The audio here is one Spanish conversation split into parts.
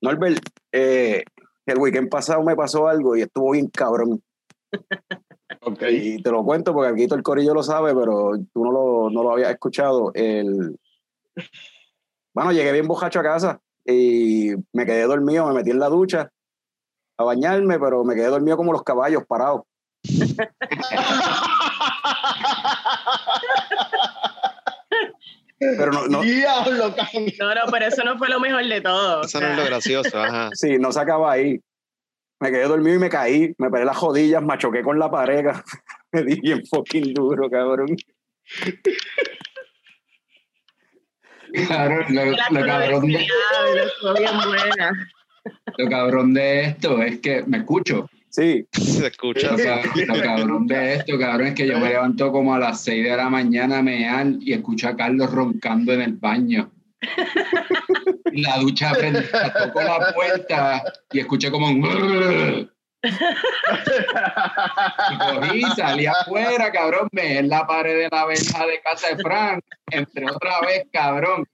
Norbert, eh, el weekend pasado me pasó algo y estuvo bien cabrón. Ok. Y te lo cuento porque aquí todo el corillo lo sabe, pero tú no lo, no lo habías escuchado. El... Bueno, llegué bien bojacho a casa y me quedé dormido, me metí en la ducha a bañarme, pero me quedé dormido como los caballos parados. Pero no, no, Diablo. No, no, pero eso no fue lo mejor de todo. Eso no es lo gracioso, ajá. sí, no se acaba ahí. Me quedé dormido y me caí, me pegué las jodillas, me choqué con la pared, me di bien fucking duro, cabrón. Claro, lo, cabrón de, lo cabrón de esto es que me escucho. Sí, Se escucha. Lo, ca- lo cabrón de esto, cabrón, es que yo me levanto como a las 6 de la mañana a mear y escucho a Carlos roncando en el baño. La ducha prende, toco la puerta y escuché como un... Y cogí, salí afuera, cabrón, me en la pared de la verja de casa de Frank, entré otra vez, cabrón,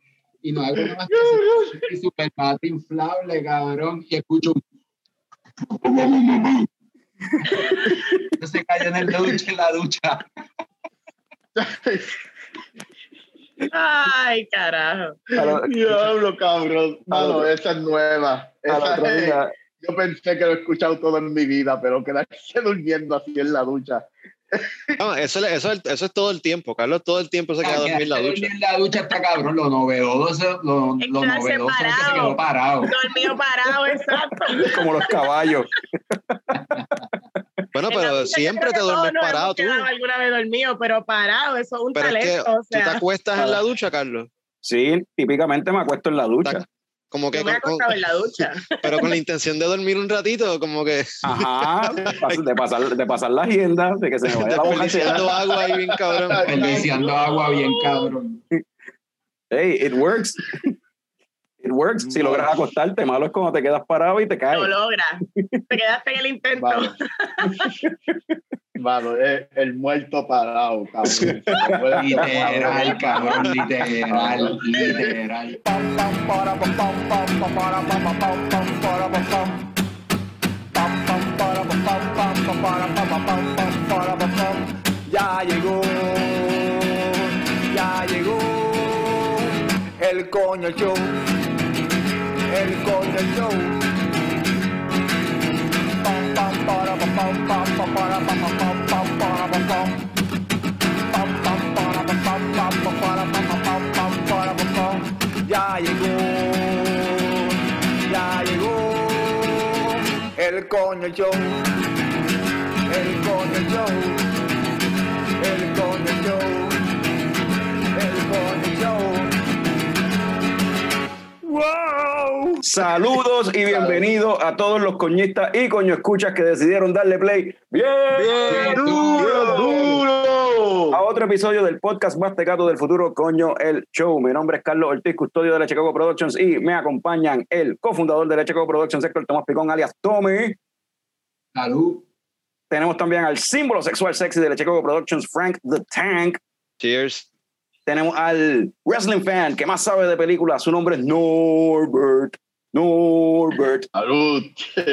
y no hago nada más que super mate inflable, cabrón, y escucho un... se cayó en el duche, en la ducha. Ay, carajo. Diablo, cabrón. No, Al no, otro- esa es nueva. Esa es- yo pensé que lo he escuchado todo en mi vida, pero quedarse durmiendo así en la ducha. No, eso, eso, eso es todo el tiempo. Carlos todo el tiempo se queda dormido en la ducha. En la ducha está cabrón, lo novedoso, lo, Es novedoso es que se parado. quedó parado. Dormido parado, exacto. como los caballos. Bueno, pero siempre te duermes parado tú. alguna vez dormido, pero parado, eso es un Pero es que talento. tú te acuestas en la ducha, Carlos. Sí, típicamente me acuesto en la ducha. Como que yo me con- con- en la ducha. pero con la intención de dormir un ratito, como que Ajá, de pasar, de pasar la agenda, de que se me vaya la desperdiciando agua ahí bien cabrón. Desperdiciando agua bien cabrón. Hey, it works. It works. Si logras acostarte, malo es cuando te quedas parado y te caes. Lo logras. Te quedaste en el intento. Vale. Vale, es el muerto parado, cabrón. Literal, cabrón, literal, literal. Ya llegó, ya llegó el coño show, el show. Para, pam, pam. Ya llegó, ya llegó el coño show, el coño show. El Coño Show. El Coño Show. Saludos y bienvenidos a todos los coñistas y coño escuchas que decidieron darle play bien, ¡Duro, duro! a otro episodio del podcast más tecato del futuro, Coño el Show. Mi nombre es Carlos Ortiz, custodio de la Chicago Productions y me acompañan el cofundador de la Chicago Productions, Héctor Tomás Picón, alias Tommy. Salud. Tenemos también al símbolo sexual sexy de la Chicago Productions, Frank the Tank. Cheers. Tenemos al wrestling fan que más sabe de películas. Su nombre es Norbert. Norbert. Salud.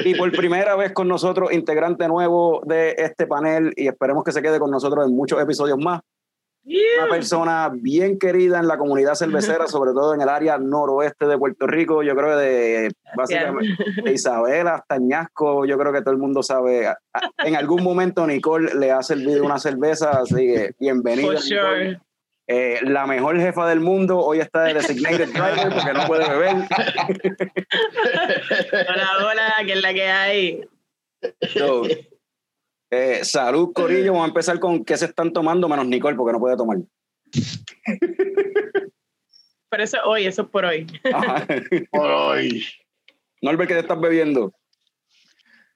Y por primera vez con nosotros, integrante nuevo de este panel y esperemos que se quede con nosotros en muchos episodios más. Una persona bien querida en la comunidad cervecera, sobre todo en el área noroeste de Puerto Rico. Yo creo que de, básicamente, de Isabel hasta Ñasco, yo creo que todo el mundo sabe. En algún momento Nicole le ha servido una cerveza, así que bienvenida. For Nicole. Eh, la mejor jefa del mundo hoy está de designated driver porque no puede beber. Hola, hola, que es la que hay. So, eh, salud, Corillo. Vamos a empezar con qué se están tomando, menos Nicole, porque no puede tomar. Pero eso hoy, eso es por hoy. Ajá. Por hoy. Norbert, ¿qué te estás bebiendo?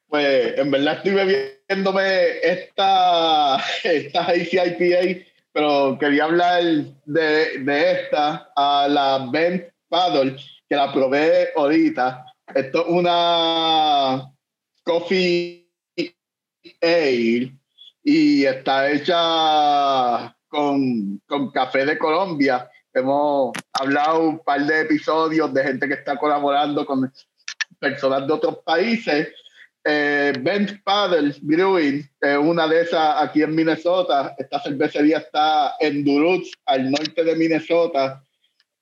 Pues en verdad estoy bebiéndome esta, esta Hazy IPA, pero quería hablar de, de esta, a la Ben Paddle, que la probé ahorita. Esto es una coffee ale y está hecha con, con café de Colombia. Hemos hablado un par de episodios de gente que está colaborando con personas de otros países. Eh, Bent Paddle Brewing, eh, una de esas aquí en Minnesota. Esta cervecería está en Duluth, al norte de Minnesota,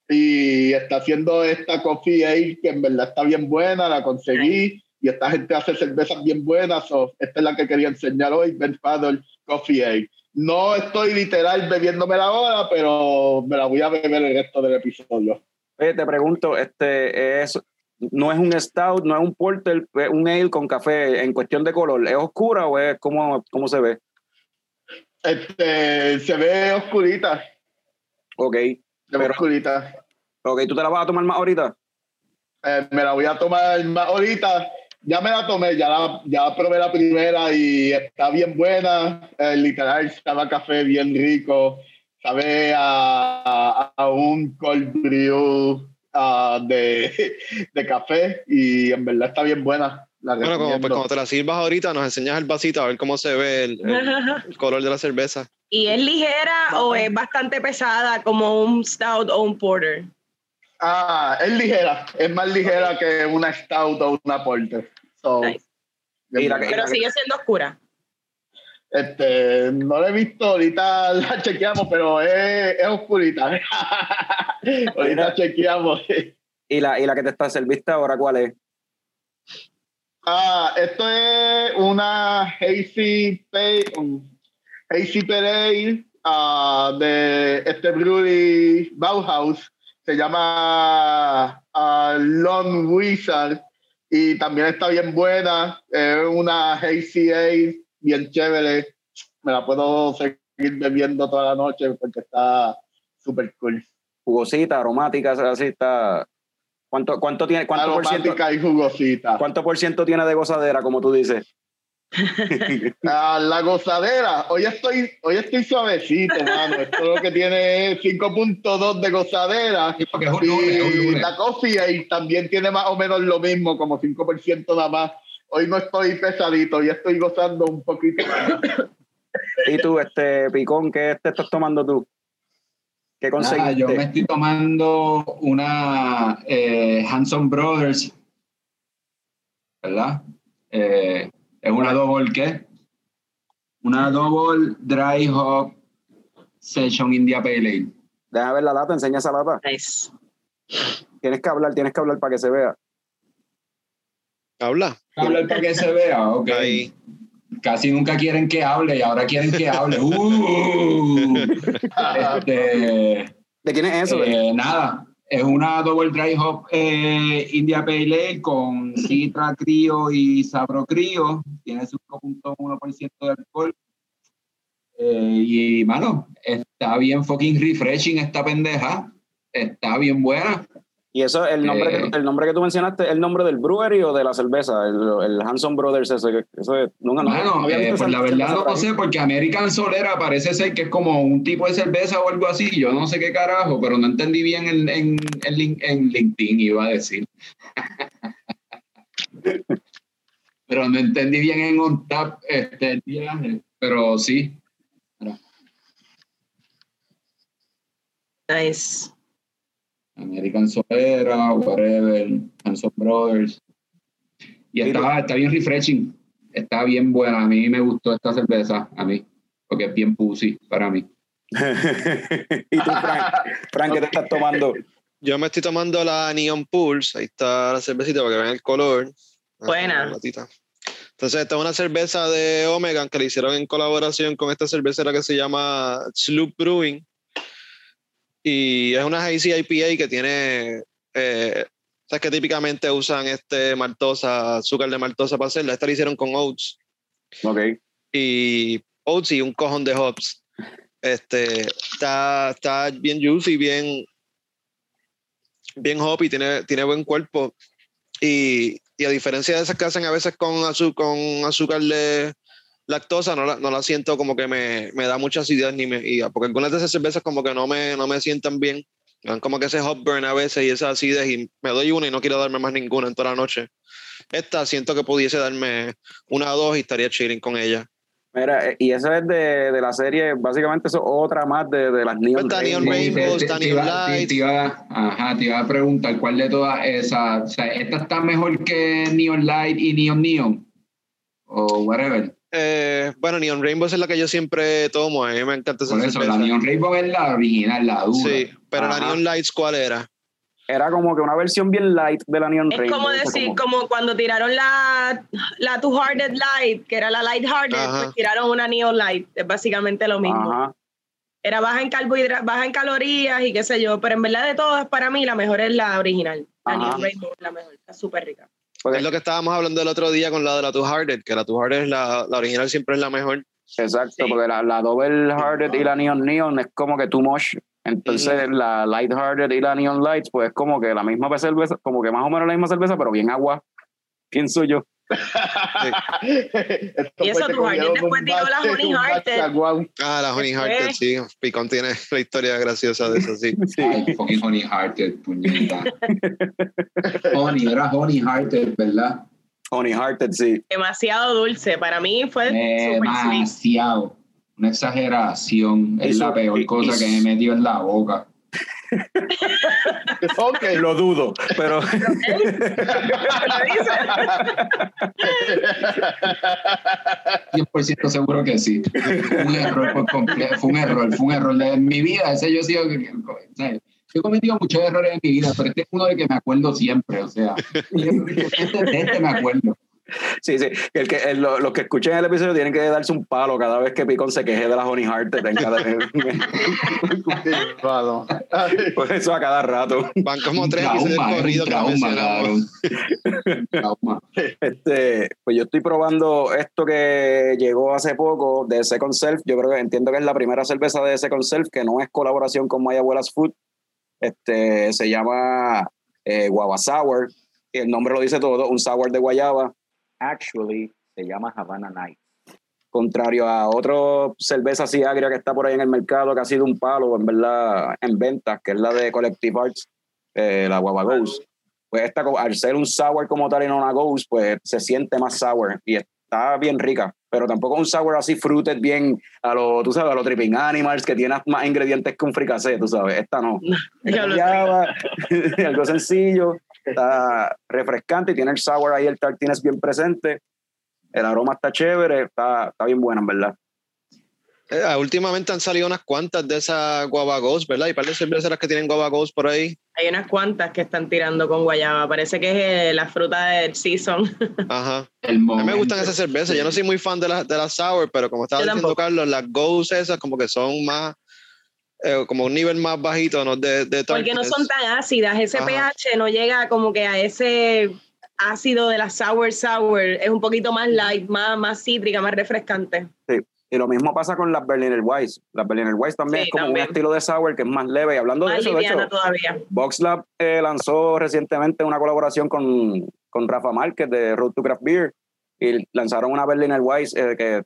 y está haciendo esta coffee ale que en verdad está bien buena, la conseguí, y esta gente hace cervezas bien buenas. so, esta es la que quería enseñar hoy, Bent Paddle Coffee Ale. No estoy literal bebiéndomela ahora, pero me la voy a beber el resto del episodio. Oye, te pregunto, este es no es un stout, no es un porter, es un ale con café en cuestión de color. ¿Es oscura o es cómo, cómo se ve? Este, se ve oscurita, Ok, se ve oscurita. ok, ¿tú te la vas a tomar más ahorita? Eh, me la voy a tomar más ahorita. Ya me la tomé, ya, la, ya probé la primera y está bien buena. Eh, literal, sabe a café bien rico. Sabe a, a- a un cold brew ah, de, de café y en verdad está bien buena. La Bueno, como, pues, cuando te la sirvas ahorita, nos enseñas el vasito a ver cómo se ve el, el- el color de la cerveza. ¿Y es ligera o es bastante pesada como un stout o un porter? Ah, es ligera. Es más ligera que una stout o una porter. So, Nice. Pero sigue siendo oscura. Este, no la he visto, ahorita la chequeamos, pero es, es oscurita. ahorita chequeamos. ¿Y la, ¿Y la que te está serviste ahora cuál es? Ah, esto es una Hazy Pale, um, Hazy Pale Ale, ah, de este brewery Bauhaus. Se llama ah, Long Wizard y también está bien buena. Es una Hazy Ale bien chévere. Me la puedo seguir bebiendo toda la noche porque está súper cool. Jugosita, aromática, así está. ¿Cuánto, cuánto tiene, cuánto por ciento, Aromática y jugosita. cuánto por ciento tiene de gozadera, como tú dices? Ah, la gozadera, hoy estoy, hoy estoy suavecito, mano. Esto lo que tiene es 5.2 de gozadera. Sí, porque es un lunes, es un Y lunes. la coffee también tiene más o menos lo mismo, como 5% nada más. Hoy no estoy pesadito, hoy estoy gozando un poquito más. ¿Y tú, este picón, qué te estás tomando tú? ¿Qué conseguiste? yo me estoy tomando una eh, Hanson Brothers, ¿verdad? Eh, es una double, ¿qué? Una double dry hop session India Pale Ale. Deja ver la lata, enseña esa lata. Nice. Tienes que hablar, tienes que hablar para que se vea. Habla. Hablar para que se vea, ok. Ahí. Casi nunca quieren que hable y ahora quieren que hable. Uh, este, ¿De quién es eso? Eh, nada, es una double dry hop eh, India Pale Ale con Citra Crío y Sabro Crío. Tiene 5.1% de alcohol. Eh, y, mano, está bien fucking refreshing esta pendeja. Está bien buena. Y eso, el nombre, eh, que, el nombre que tú mencionaste, ¿el nombre del brewery o de la cerveza? El, el Hanson Brothers, eso, eso es, nunca, no, Mano, no había eh, pues la verdad no ahí. sé, porque American Solera parece ser que es como un tipo de cerveza o algo así. Yo no sé qué carajo, pero no entendí bien en, en, en, Lin- en LinkedIn, iba a decir. pero no entendí bien en OnTap este, el viaje. Pero sí, Nice. American Solera, whatever, Hanson Brothers. Y está, está bien refreshing. Está bien buena. A mí me gustó esta cerveza, a mí. Porque es bien pussy para mí. y tú, Frank, Frank, ¿qué te estás tomando? Yo me estoy tomando la Neon Pulse. Ahí está la cervecita para que vean el color. Ah, Buena. Entonces, esta es una cerveza de Omega que le hicieron en colaboración con esta cervecera que se llama Sloop Brewing. Y es una Hazy IPA que tiene. Eh, ¿Sabes que típicamente usan este maltosa, azúcar de maltosa para hacerla? Esta la hicieron con oats. Ok. y oats y un cojón de hops. Este, está, está bien juicy, bien, bien hoppy, tiene, tiene buen cuerpo. Y, y a diferencia de esas que hacen a veces con, azu- con azúcar de lactosa, no la, no la siento como que me, me da mucha acidez, ni me, y, porque algunas de esas cervezas como que no me, no me sientan bien. Como que ese hop burn a veces y esa acidez y me doy una y no quiero darme más ninguna en toda la noche. Esta siento que pudiese darme una o dos y estaría chilling con ella. Mira, eh, y eso es de, de la serie, básicamente eso es otra más de, de las Neon Pues está Neon Rainbow. Rainbow, te- te iba- te- Lights. te iba- ajá, te iba a preguntar cuál de todas esas, o sea, ¿esta está mejor que Neon Light y Neon Neon? O whatever. Eh, bueno, Neon Rainbow es la que yo siempre tomo. A mí me encanta esa Por eso, cerveza. la Neon Rainbow es la original, la dura. Sí, pero la. Neon Lights, ¿cuál era? Era como que una versión bien light de la Neon Es Rainbow. como eso decir, como- como cuando tiraron la, la Two Hearted Light, que era la Light Hearted, Ajá. pues tiraron una Neon Light. Es básicamente lo mismo. Ajá. Era baja en carbohidratos, baja en calorías y qué sé yo. Pero en verdad de todas, para mí, la mejor es la original. La Ajá. Neon Rainbow es la mejor. Está súper rica. Porque- Es lo que estábamos hablando el otro día con la de la Two Hearted, que la Two Hearted es la, la original siempre es la mejor. Exacto, Sí. porque la, la Double Hearted y la Neon Neon es como que too much. Entonces la Light Hearted y la Neon Lights, pues es como que la misma cerveza, como que más o menos la misma cerveza, pero bien agua. Pienso yo. Y eso, tu jardín después tiró la Honey Hearted. Ah, la Honey Hearted, sí. Picón tiene la historia graciosa de eso, sí. Ay, fucking Honey Hearted, puñeta. Honey, era Honey Hearted, ¿verdad? Honey Hearted, sí. Demasiado dulce. Para mí fue. Demasiado. Una exageración. Es la peor cosa que me he metido en la boca. Ok. Lo dudo, pero ¿Lo dice? 100% seguro que sí. Fue un error por completo. Fue un error, fue un error. de- En mi vida, ese yo he sido. Yo he cometido muchos errores en mi vida, pero este es uno de que me acuerdo siempre. O sea, este, este me acuerdo. Sí, sí. El que, el- lo- los que escuchen el episodio tienen que darse un palo cada vez que Picón se queje de la Honey. Ay, por eso a cada rato. Van como tres episodios trauma, es corridos un que trauma, mencionamos. cabrón. Un trauma. Este, pues yo estoy probando esto que llegó hace poco de Second Self. Yo creo que entiendo que es la primera cerveza de Second Self que no es colaboración con My Abuela's Food. Este, se llama eh, Guava Sour. El nombre lo dice todo, un sour de guayaba. Actually, se llama Havana Night. Contrario a otra cerveza así agria que está por ahí en el mercado, que ha sido un palo, en verdad, en ventas, que es la de Collective Arts, eh, la Guava Ghost pues esta, al ser un sour como tal y no una ghost, pues se siente más sour y está bien rica, pero tampoco un sour así fruited bien a lo, tú sabes, a los tripping animals que tiene más ingredientes que un fricasé, tú sabes, esta no. Lo algo sencillo, está refrescante y tiene el sour ahí, el tartines bien presente, el aroma está chévere, está, está bien buena en verdad. Eh, ah, últimamente han salido unas cuantas de esas Guava Ghost, ¿verdad? Y par de cerveceras que tienen Guava Ghost por ahí. Hay unas cuantas que están tirando con guayaba. Parece que es eh, la fruta del season. Ajá. El A mí me gustan esas cervezas. Yo no soy muy fan de las de las sour, pero como estaba Yo diciendo tampoco. Carlos, las Ghost esas como que son más, eh, como un nivel más bajito, ¿no? De, de Porque no son tan ácidas. Ese Ajá. pH no llega como que a ese ácido de la sour sour. Es un poquito más light, más, más cítrica, más refrescante. Y lo mismo pasa con las Berliner Weiss. Las Berliner Weiss también Sí, es como también. un estilo de sour que es más leve. Y hablando de eso, de hecho, todavía. VoxLab eh, lanzó recientemente una colaboración con, con Rafa Márquez de Road to Craft Beer y lanzaron una Berliner Weiss eh, que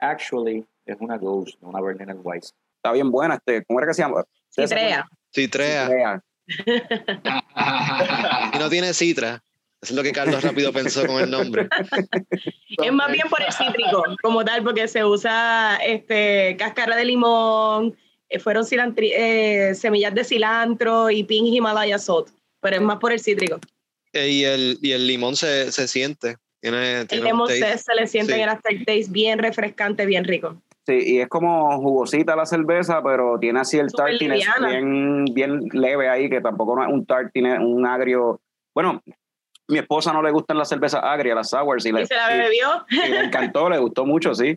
actually es una Ghost, no una Berliner Weiss. Está bien buena. Este, ¿Cómo era que se llama? Citrea. Citrea. Citrea. Y no tiene citra. Eso es lo que Carlos rápido pensó con el nombre. Es más bien por el cítrico, como tal, porque se usa este cáscara de limón, eh, fueron cilantri- eh, semillas de cilantro y pink Himalaya salt, pero es más por el cítrico. Eh, y, el, y el limón se, se siente. Tiene, El tiene zest se le siente Sí. en el aftertaste bien refrescante, bien rico. Sí, y es como jugosita la cerveza, pero tiene así el Súper tartines liviana. bien, bien leve ahí, que tampoco no es un tartines, un agrio. Bueno, mi esposa no le gustan las cervezas agrias, las sours, y le, ¿Y se la y- bebió? y le encantó, le gustó mucho, sí.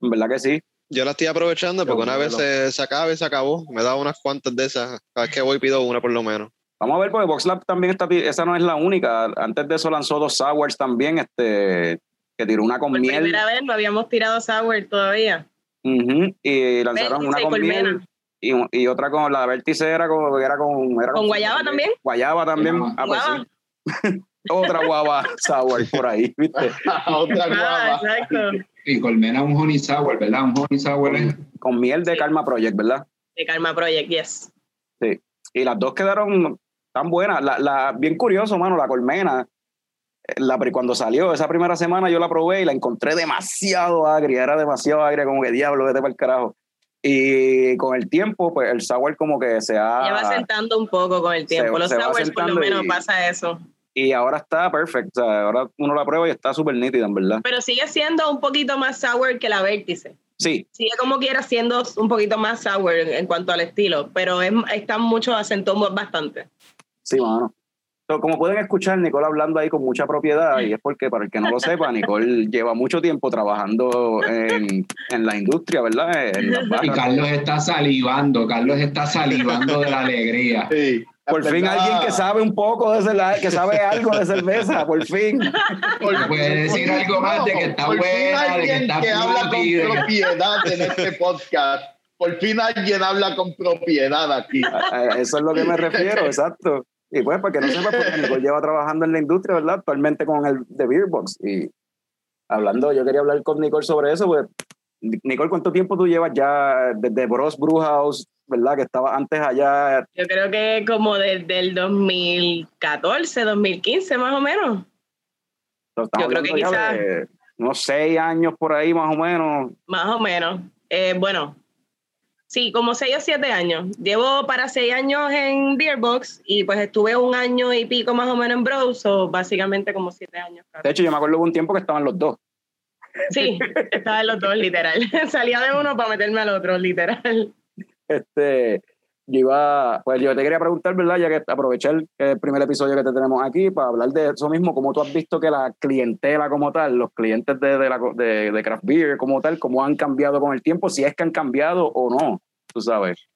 En verdad que sí. Yo la estoy aprovechando porque una vez se, se acaba y se acabó. Me da unas cuantas de esas. Cada vez que voy pido una por lo menos. Vamos a ver, porque VoxLab también está, esa no es la única. Antes de eso lanzó dos sours también, este, que tiró una con Por miel. primera vez no habíamos tirado sour todavía. Ujú, y lanzaron Vértice una con colmena. miel y, y otra con la vértice era con, era con, era ¿Con guayaba también? Guayaba también. Guayaba. Ah, pues Guava. sí. Otra guava sour por ahí, ¿viste? Otra Ah, guava. exacto. y colmena un honey sour, ¿verdad? Un honey sour es Con miel de Karma Project, ¿verdad? De Karma Project, yes. Y las dos quedaron tan buenas. La, la, bien curioso, mano, la colmena. La, pri- cuando salió esa primera semana yo la probé y la encontré demasiado agria, era demasiado agria, como que diablo, vete para el carajo. Y con el tiempo, pues el sour como que se ha... Ya va sentando un poco con el tiempo. Se- Los se sours por lo menos y- pasa eso. Y ahora está perfecto, sea, ahora uno la prueba y está súper nítida, en verdad. Pero sigue siendo un poquito más sour que la vértice. Sí, Sigue como quiera siendo un poquito más sour en, en cuanto al estilo, pero es, está mucho, acentó bastante. sí, mano. Como pueden escuchar, Nicole hablando ahí con mucha propiedad, y es porque, para el que no lo sepa, Nicole lleva mucho tiempo trabajando en, en la industria, ¿verdad? En Y. Carlos está salivando, Carlos está salivando de la alegría. Sí. Por fin verdad. alguien que sabe un poco de cerveza, que sabe algo de cerveza, por fin. Por- Puede decir algo más de que está por fin buena, de que alguien está que habla con propiedad en este podcast. Por fin alguien habla con propiedad aquí. A Eso es lo que me refiero, exacto. Y pues, para que no sepa, porque Nicole lleva trabajando en la industria, ¿verdad? Actualmente con el de Beerbox. Y hablando, yo quería hablar con Nicole sobre eso, pues, Nicole, ¿cuánto tiempo tú llevas ya desde Bros Brewhouse, ¿verdad? Que estaba antes allá. Yo creo que como desde el 2014, 2015 más o menos. Yo creo que quizás- unos seis años por ahí, más o menos. Más o menos. Eh, bueno, sí, como seis o siete años. Llevo para seis años en Beerbox y pues estuve un año y pico más o menos en Bros, o básicamente como siete años. casi. De hecho, yo me acuerdo de un tiempo que estaban los dos. Sí, estaba en los dos, literal. Salía de uno para meterme al otro, literal. Este, yo pues yo te quería preguntar, ¿verdad? Ya que aprovechar el primer episodio que te tenemos aquí para hablar de eso mismo, cómo tú has visto que la clientela como tal, los clientes de, de, de, de craft beer como tal, cómo han cambiado con el tiempo, si es que han cambiado o no, tú sabes.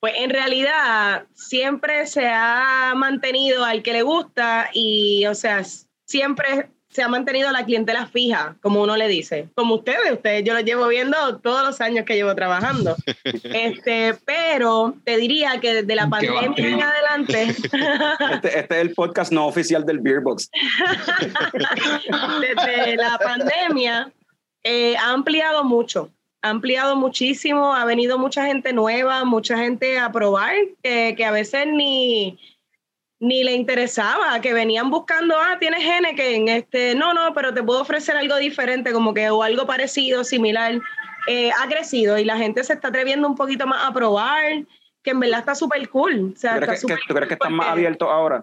Pues en realidad siempre se ha mantenido al que le gusta y, o sea, siempre se ha mantenido la clientela fija, como uno le dice. Como ustedes, ustedes yo los llevo viendo todos los años que llevo trabajando. este, pero te diría que desde la pandemia en adelante, Este, este es el podcast no oficial del Beerbox. desde la pandemia, eh, ha ampliado mucho. Ha ampliado muchísimo, ha venido mucha gente nueva, mucha gente a probar, que, que a veces ni, ni le interesaba, que venían buscando, ah, tienes Henneken, este, no, no, pero te puedo ofrecer algo diferente, como que, o algo parecido, similar. Eh, ha crecido y la gente se está atreviendo un poquito más a probar, que en verdad está súper cool. O sea, ¿Tú está crees que, que- súper ¿tú crees que cool están más abiertos ahora?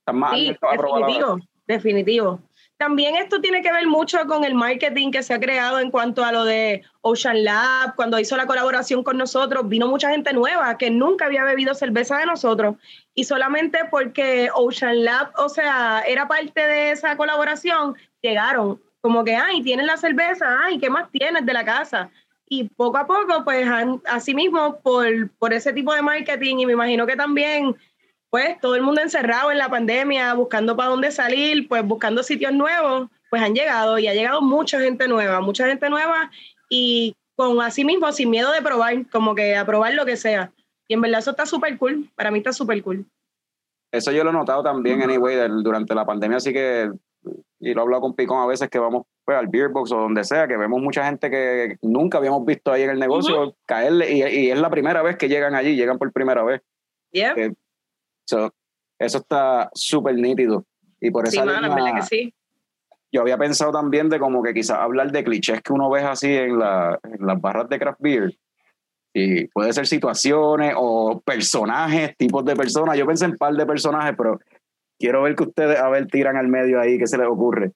¿Están más Sí, abiertos a probar ahora? definitivo, definitivo. También esto tiene que ver mucho con el marketing que se ha creado en cuanto a lo de Ocean Lab. Cuando hizo la colaboración con nosotros, vino mucha gente nueva que nunca había bebido cerveza de nosotros. Y solamente porque Ocean Lab, o sea, era parte de esa colaboración, llegaron como que, ay, tienes la cerveza, ay, ¿qué más tienes de la casa? Y poco a poco, pues, así mismo, por, por ese tipo de marketing, y me imagino que también pues todo el mundo encerrado en la pandemia, buscando para dónde salir, pues buscando sitios nuevos, pues han llegado y ha llegado mucha gente nueva, mucha gente nueva y con así mismo, sin miedo de probar, como que a probar lo que sea. Y en verdad eso está súper cool, para mí está súper cool. Eso yo lo he notado también, anyway, durante la pandemia, así que, y lo he hablado con Picón a veces que vamos pues, al Beer Box o donde sea, que vemos mucha gente que nunca habíamos visto ahí en el negocio caerle, y, y es la primera vez que llegan allí, llegan por primera vez. Yeah. Eh, So, eso está súper nítido. Y por esa línea, que sí. yo había pensado también de como que quizás hablar de clichés que uno ve así en, la- en las barras de craft beer. Y puede ser situaciones o personajes, tipos de personas. Yo pensé en un par de personajes, pero quiero ver que ustedes, a ver, tiran al medio ahí, ¿qué se les ocurre?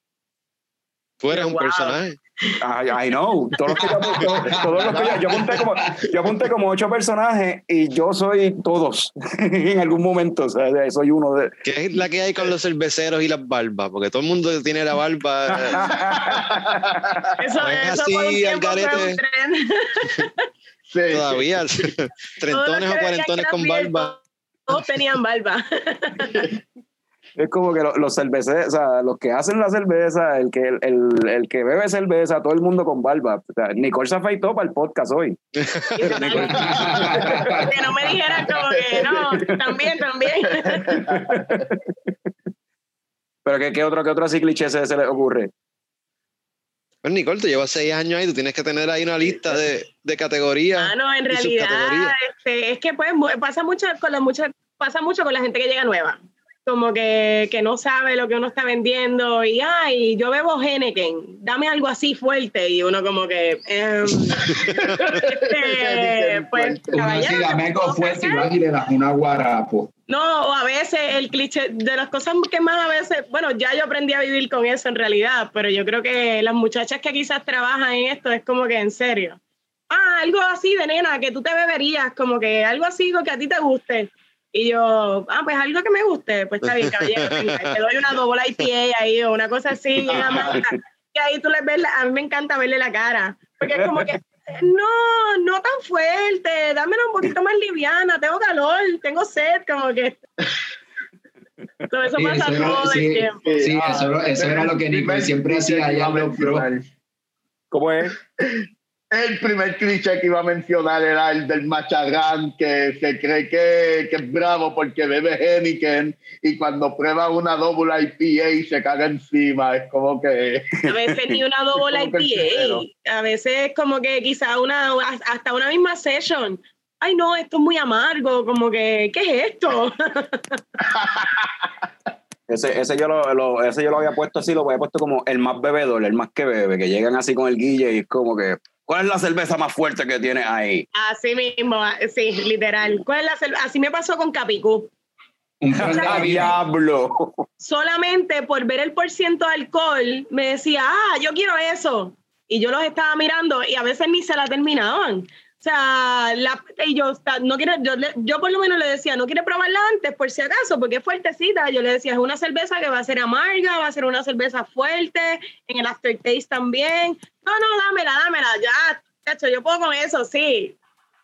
Eres un Wow. personaje. I, I know. Todos los que yo, todos- todos los que yo, yo apunté como, yo apunté como ocho personajes y yo soy todos en algún momento. O sea, soy uno de. ¿Qué es la que hay con los cerveceros y las barbas? Porque todo el mundo tiene la barba. Eso, No es eso así, por un tiempo al fue garete. un tren. Sí. todavía. Trentones o cuarentones con barba. Todos tenían barba. Es como que lo- los cerveceros, o sea, los que hacen la cerveza, el que, el, el que bebe cerveza, todo el mundo con barba. O sea, Nicole se afeitó para el podcast hoy. que no me dijeran como que no, también, también. Pero ¿qué, qué otro, qué otro así cliché se, se le ocurre? Pues Nicole, tú llevas seis años ahí, tú tienes que tener ahí una lista de, de categorías. Ah, no, en realidad este, es que pues pasa mucho con la mucha, pasa mucho con la gente que llega nueva. Como que, que no sabe lo que uno está vendiendo y ay, yo bebo Henneken, dame algo así fuerte y uno como que em, este, pues caballero, meco ¿qué fuerte y le das una guarapo. no, o a veces el cliché de las cosas que más a veces, bueno, ya yo aprendí a vivir con eso en realidad, pero yo creo que las muchachas que quizás trabajan en esto es como que en serio. Ah, algo así de nena, que tú te beberías, como que algo así que a ti te guste. Y yo, ah, pues algo que me guste, pues está bien, caballero, te doy una doble IPA ahí o una cosa así, bien amarga. Y ahí tú le ves, la- a mí me encanta verle la cara, porque es como que, no, no tan fuerte, dámela un poquito más liviana, tengo calor, tengo sed, como que... Todo eso Sí, pasa eso era- todo sí. el tiempo. Sí, ah, eso, eso era lo que Nicole siempre hacía allá en los. ¿Cómo es? El primer cliché que iba a mencionar era el del macharrán que se cree que, que es bravo porque bebe Henneken y cuando prueba una doble IPA se caga encima. Es como que. A veces ni una doble. IPA, a veces como que quizá una, hasta una misma session. Ay, no, esto es muy amargo, como que, ¿qué es esto? Ese, ese, yo lo, lo- ese yo lo había puesto así, lo había puesto como el más bebedor, el más que bebe, que llegan así con el guille y es como que, ¿cuál es la cerveza más fuerte que tienes ahí? Así mismo, sí, literal. ¿Cuál es la cerve- Así me pasó con Capicú. Un plan de ¡Ah, vida. diablo! Solamente por ver el porciento de alcohol, me decía, ah, yo quiero eso. Y yo los estaba mirando y a veces ni se la terminaban. O sea, la, y yo, no quiere, yo, yo por lo menos le decía, no quiere probarla antes, por si acaso, porque es fuertecita. Yo le decía, es una cerveza que va a ser amarga, va a ser una cerveza fuerte, en el aftertaste también. No, no, dámela, dámela, ya, chacho, yo puedo con eso, sí.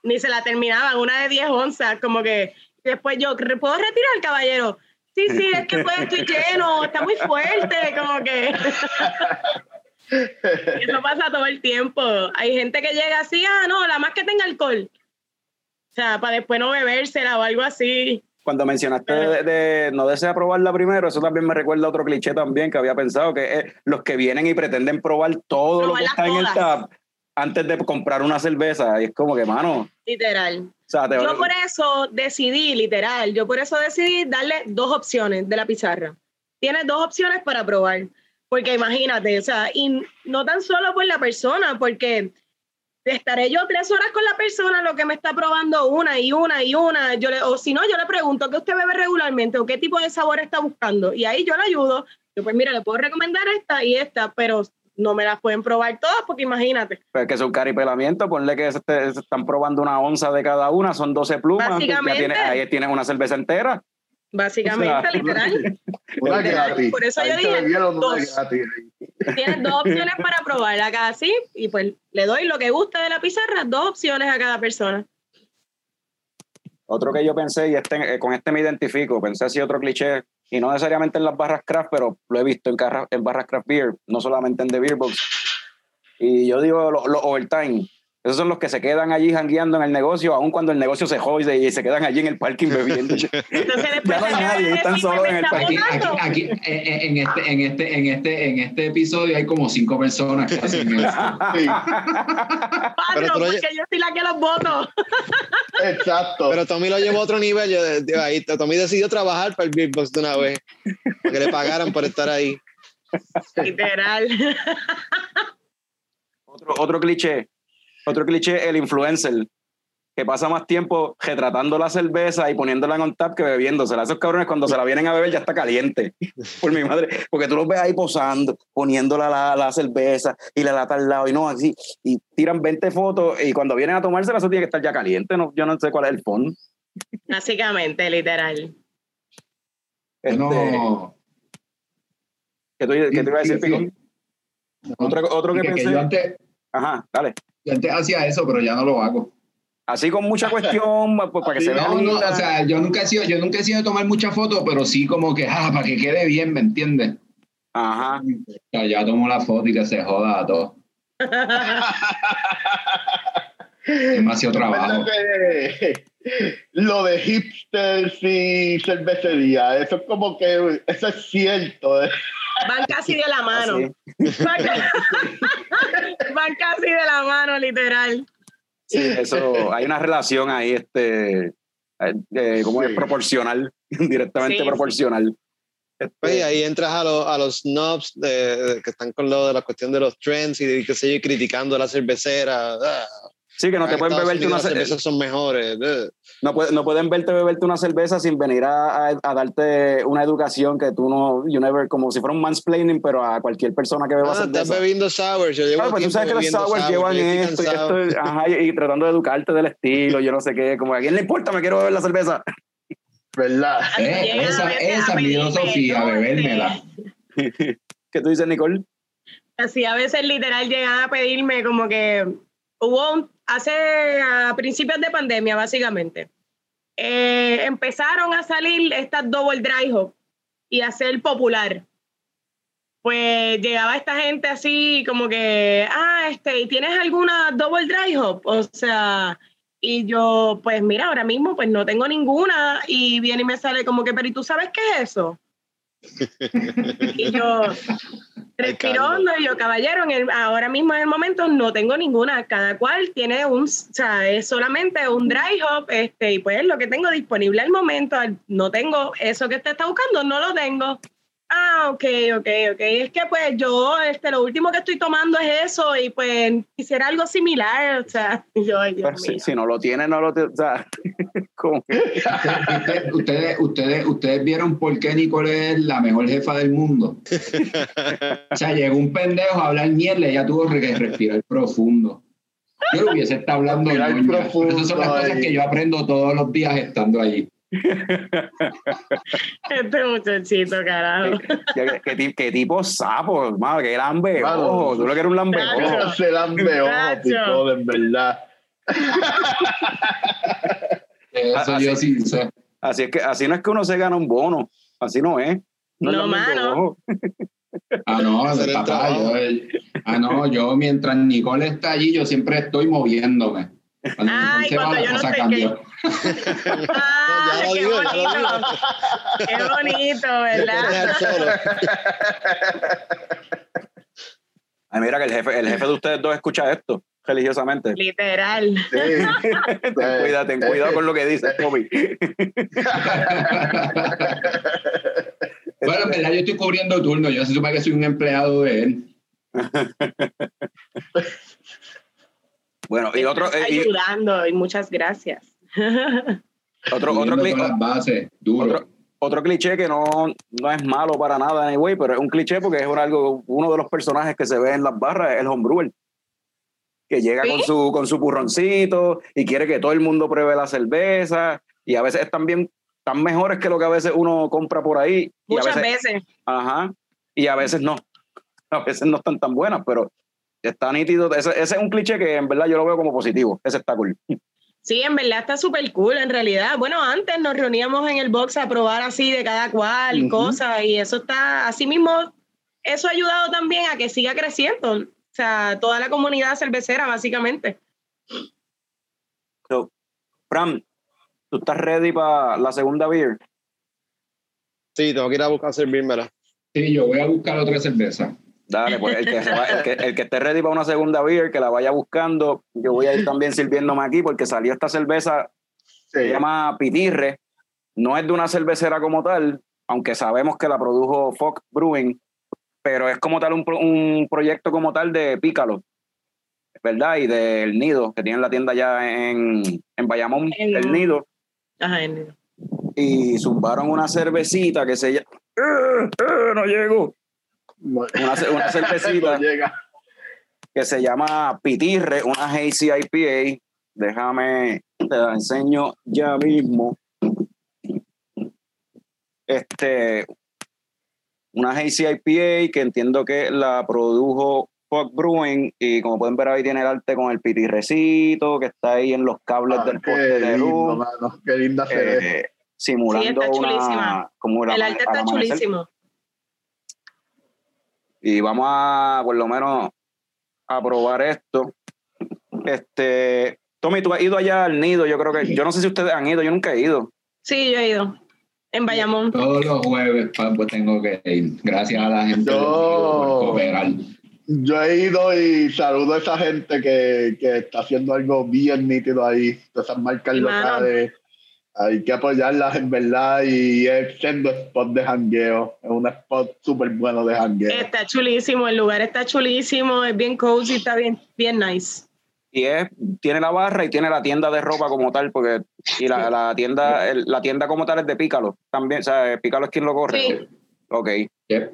Ni se la terminaban, una de 10 onzas, como que después yo, "¿Re- ¿puedo retirar, caballero? Sí, sí, es que pues estoy lleno, está muy fuerte, como que... Eso pasa todo el tiempo. Hay gente que llega así, ah, no, la más que tenga alcohol. O sea, para después no bebérsela o algo así. Cuando mencionaste de, de no desea probarla primero, eso también me recuerda a otro cliché también que había pensado, que es los que vienen y pretenden probar todo lo que está en el tab antes de comprar una cerveza. Y es como que, mano, o Literal. sea, te Yo por eso decidí, literal, yo por eso decidí darle dos opciones de la pizarra. Tienes dos opciones para probar. Porque imagínate, o sea, y no tan solo por la persona, porque estaré yo tres horas con la persona, lo que me está probando una y una y una. Yo le, o si no, yo le pregunto qué usted bebe regularmente o qué tipo de sabor está buscando. Y ahí yo le ayudo. Yo, pues mira, le puedo recomendar esta y esta, pero no me las pueden probar todas porque imagínate. Pues que es un caripelamiento, ponle que se, te- se están probando una onza de cada una, son 12 plumas, pues ya Básicamente. tienes- ahí tienes una cerveza entera. Básicamente, O sea, literal. Una Literal, gratis. por eso Ahí yo dije dos. Tienes dos opciones para probar acá así y pues le doy lo que gusta de la pizarra, dos opciones a cada persona. Otro que yo pensé, y este, eh, con este me identifico, pensé así otro cliché, y no necesariamente en las barras craft, pero lo he visto en, carra- en barras craft beer, no solamente en The Beer Box. Y yo digo los overtime. Esos son los que se quedan allí jangueando en el negocio, aun cuando el negocio se jode y se quedan allí en el parking bebiendo. Entonces después Ya no hay nadie, están solos "Me en el está Aquí, votando". aquí, aquí, eh, eh, en, este, en, este, en, este, en este episodio hay como cinco personas que hacen eso. Sí, Pero porque yo soy la que los voto. exacto. Pero Tommy lo llevó a otro nivel. Yo, de ahí, Tommy decidió trabajar para el Beatbox de una vez. Que le pagaran por estar ahí. Literal. otro, otro cliché, otro cliché, el influencer, que pasa más tiempo retratando la cerveza y poniéndola en on tap que bebiéndosela. Esos cabrones cuando se la vienen a beber ya está caliente, por mi madre, porque tú los ves ahí posando, poniéndola la, la cerveza y la lata al lado y no así, y tiran 20 fotos y cuando vienen a tomársela eso tiene que estar ya caliente, no, yo no sé cuál es el fondo. Básicamente, literal. Este, No, ¿qué, te iba a decir, Sí, sí. Picón? Otro, otro que, que, que pensé, yo, antes, ajá, dale. Yo antes hacía eso, pero ya no lo hago. Así con mucha cuestión, pues, para que se vea No, no, o sea, yo nunca he sido, yo nunca he sido de tomar muchas fotos, pero sí como que, ah, para que quede bien, ¿me entiendes? Ajá. O sea, ya tomo la foto y que se joda a todo. Demasiado trabajo. ¿Verdad que Lo de hipsters y cervecería, eso es como que, eso es cierto. ¿Eh? Van casi de la mano. Van, ca- van casi de la mano, literal. Sí, eso, hay una relación ahí, este, Eh, eh, como es Sí. proporcional, directamente Sí, proporcional. Este, y ahí entras a, los a los snobs de, de- que están con lo de la cuestión de los trends y de yo, y criticando a la cervecera. Ah, sí, que no te en pueden Estados beberte una Unidos las cerveza. cervezas son mejores. No, puede- no pueden verte beberte una cerveza sin venir a, a- a darte una educación que tú no, you never, como si fuera un mansplaining, pero a cualquier persona que beba Ah, estás cerveza. bebiendo sour. Yo llevo Claro, pues tú sabes que los sours sour, llevan esto y, esto, ajá, y, y tratando de educarte del estilo, yo no sé qué, como a quién le importa, me quiero beber la cerveza. ¿Verdad? Eh, esa esa es mi filosofía, bebérmela. ¿Qué tú dices, Nicole? Así a veces literal llegan a pedirme como que hubo un- hace a principios de pandemia básicamente eh, empezaron a salir estas double dry hop y a ser popular pues llegaba esta gente así como que ah este ¿y tienes alguna double dry hop o sea y yo pues mira ahora mismo pues no tengo ninguna y viene y me sale como que pero ¿y tú sabes qué es eso? y yo hondo y yo, caballero, en el- ahora mismo en el momento no tengo ninguna. Cada cual tiene un, o sea, es solamente un dry hop, este, y pues lo que tengo disponible al momento, no tengo eso que usted está buscando, no lo tengo. Ah, ok, ok, ok. Es que pues yo, este, lo último que estoy tomando es eso y pues quisiera algo similar, o sea, yo, ay, Dios si, mío. si no lo tienes, no lo tienes. O sea, Usted- ustedes, ustedes, ustedes vieron por qué Nicole es la mejor jefa del mundo. O sea, llegó un pendejo a hablar mierda y ella tuvo que respirar profundo. Yo lo hubiese estado hablando esas son las cosas que yo aprendo todos los días estando allí. Este muchachito, carajo. ¿Qué, qué qué tipo sapo, hermano? Que lambe Mano. ojo. Tú lo que eres un lambe Claro. ojo. Se lambe ojo, Chacho. pico, en verdad. Eso Ah, yo sí. sé. Así es que así no es que uno se gana un bono. Así no es. No, lambe mano. Ah, no, papá, yo, ah, no, yo mientras Nicole está allí, yo siempre estoy moviéndome. Cuando Ay, cuando yo no cosa estoy, Ah, ya lo qué digo, ya lo bonito. Qué bonito, ¿verdad? Ay, mira que el jefe, el jefe de ustedes dos escucha esto religiosamente. Literal. Sí. ten cuidado, ten cuidado con lo que dices, Tommy. Bueno, en verdad yo estoy cubriendo turno, yo se supone que soy un empleado de él. Bueno, y otro, eh, y ayudando y muchas gracias. otro, otro, bases, duro. otro, otro cliché que no, no es malo para nada, anyway, pero es un cliché porque es un algo, uno de los personajes que se ve en las barras es el homebrewer. Que llega ¿Sí? con su con su purroncito y quiere que todo el mundo pruebe la cerveza. Y a veces están bien, tan mejores que lo que a veces uno compra por ahí. Y a Muchas veces, veces. Ajá. Y a veces no. A veces no están tan buenas, pero está nítido. Ese, ese es un cliché que en verdad yo lo veo como positivo. Ese está cool. Sí, en verdad está súper cool, en realidad. Bueno, antes nos reuníamos en el box a probar así de cada cual, Ujú. cosas, y eso está, así mismo, eso ha ayudado también a que siga creciendo. O sea, toda la comunidad cervecera, básicamente. So, Fran, ¿tú estás ready para la segunda beer? Sí, tengo que ir a buscar a servírmela. Sí, yo voy a buscar otra cerveza. Dale, pues el que, se va- el, que, el que esté ready para una segunda beer, que la vaya buscando. Yo voy a ir también sirviéndome aquí porque salió esta cerveza, se llama Pitirre. No es de una cervecera como tal, aunque sabemos que la produjo Fox Brewing, pero es como tal un, un proyecto como tal de Pícalo, ¿verdad? Y del Nido, que tienen la tienda allá en, en Bayamón, En- el Nido. Ajá, en- Y zumbaron una cervecita que se llama... no llego. Una, una cervecita No llega. que se llama Pitirre, una Hazy IPA. Déjame, te la enseño ya mismo. Este, una Hazy IPA que entiendo que la produjo Fox Brewing y como pueden ver ahí tiene el arte con el pitirrecito que está ahí en los cables Ah, del poste de lindo, luz, mano. Qué linda se ve. eh, simulando Sí, está una, chulísima. como la- el arte está chulísimo. Y vamos a por lo menos a probar esto. Este, Tommy, tú has ido allá al nido, yo creo que, yo no sé si ustedes han ido, yo nunca he ido. Sí, yo he ido. En Bayamón. Todos los jueves pa, pues tengo que ir. Gracias a la gente Yo- por cooperar. Yo he ido y saludo a esa gente que, que está haciendo algo bien nítido ahí. Todas esas marcas locales. Hay que apoyarlas en verdad y es siendo spot de jangueo. Es un spot súper bueno de jangueo. Está chulísimo, el lugar está chulísimo, es bien cozy, está bien, bien nice. Y es, tiene la barra y tiene la tienda de ropa como tal, porque y la, la tienda, el- la tienda como tal es de Pícalo. También, o sea, Pícalo es quien lo corre. Sí. Ok. Yep.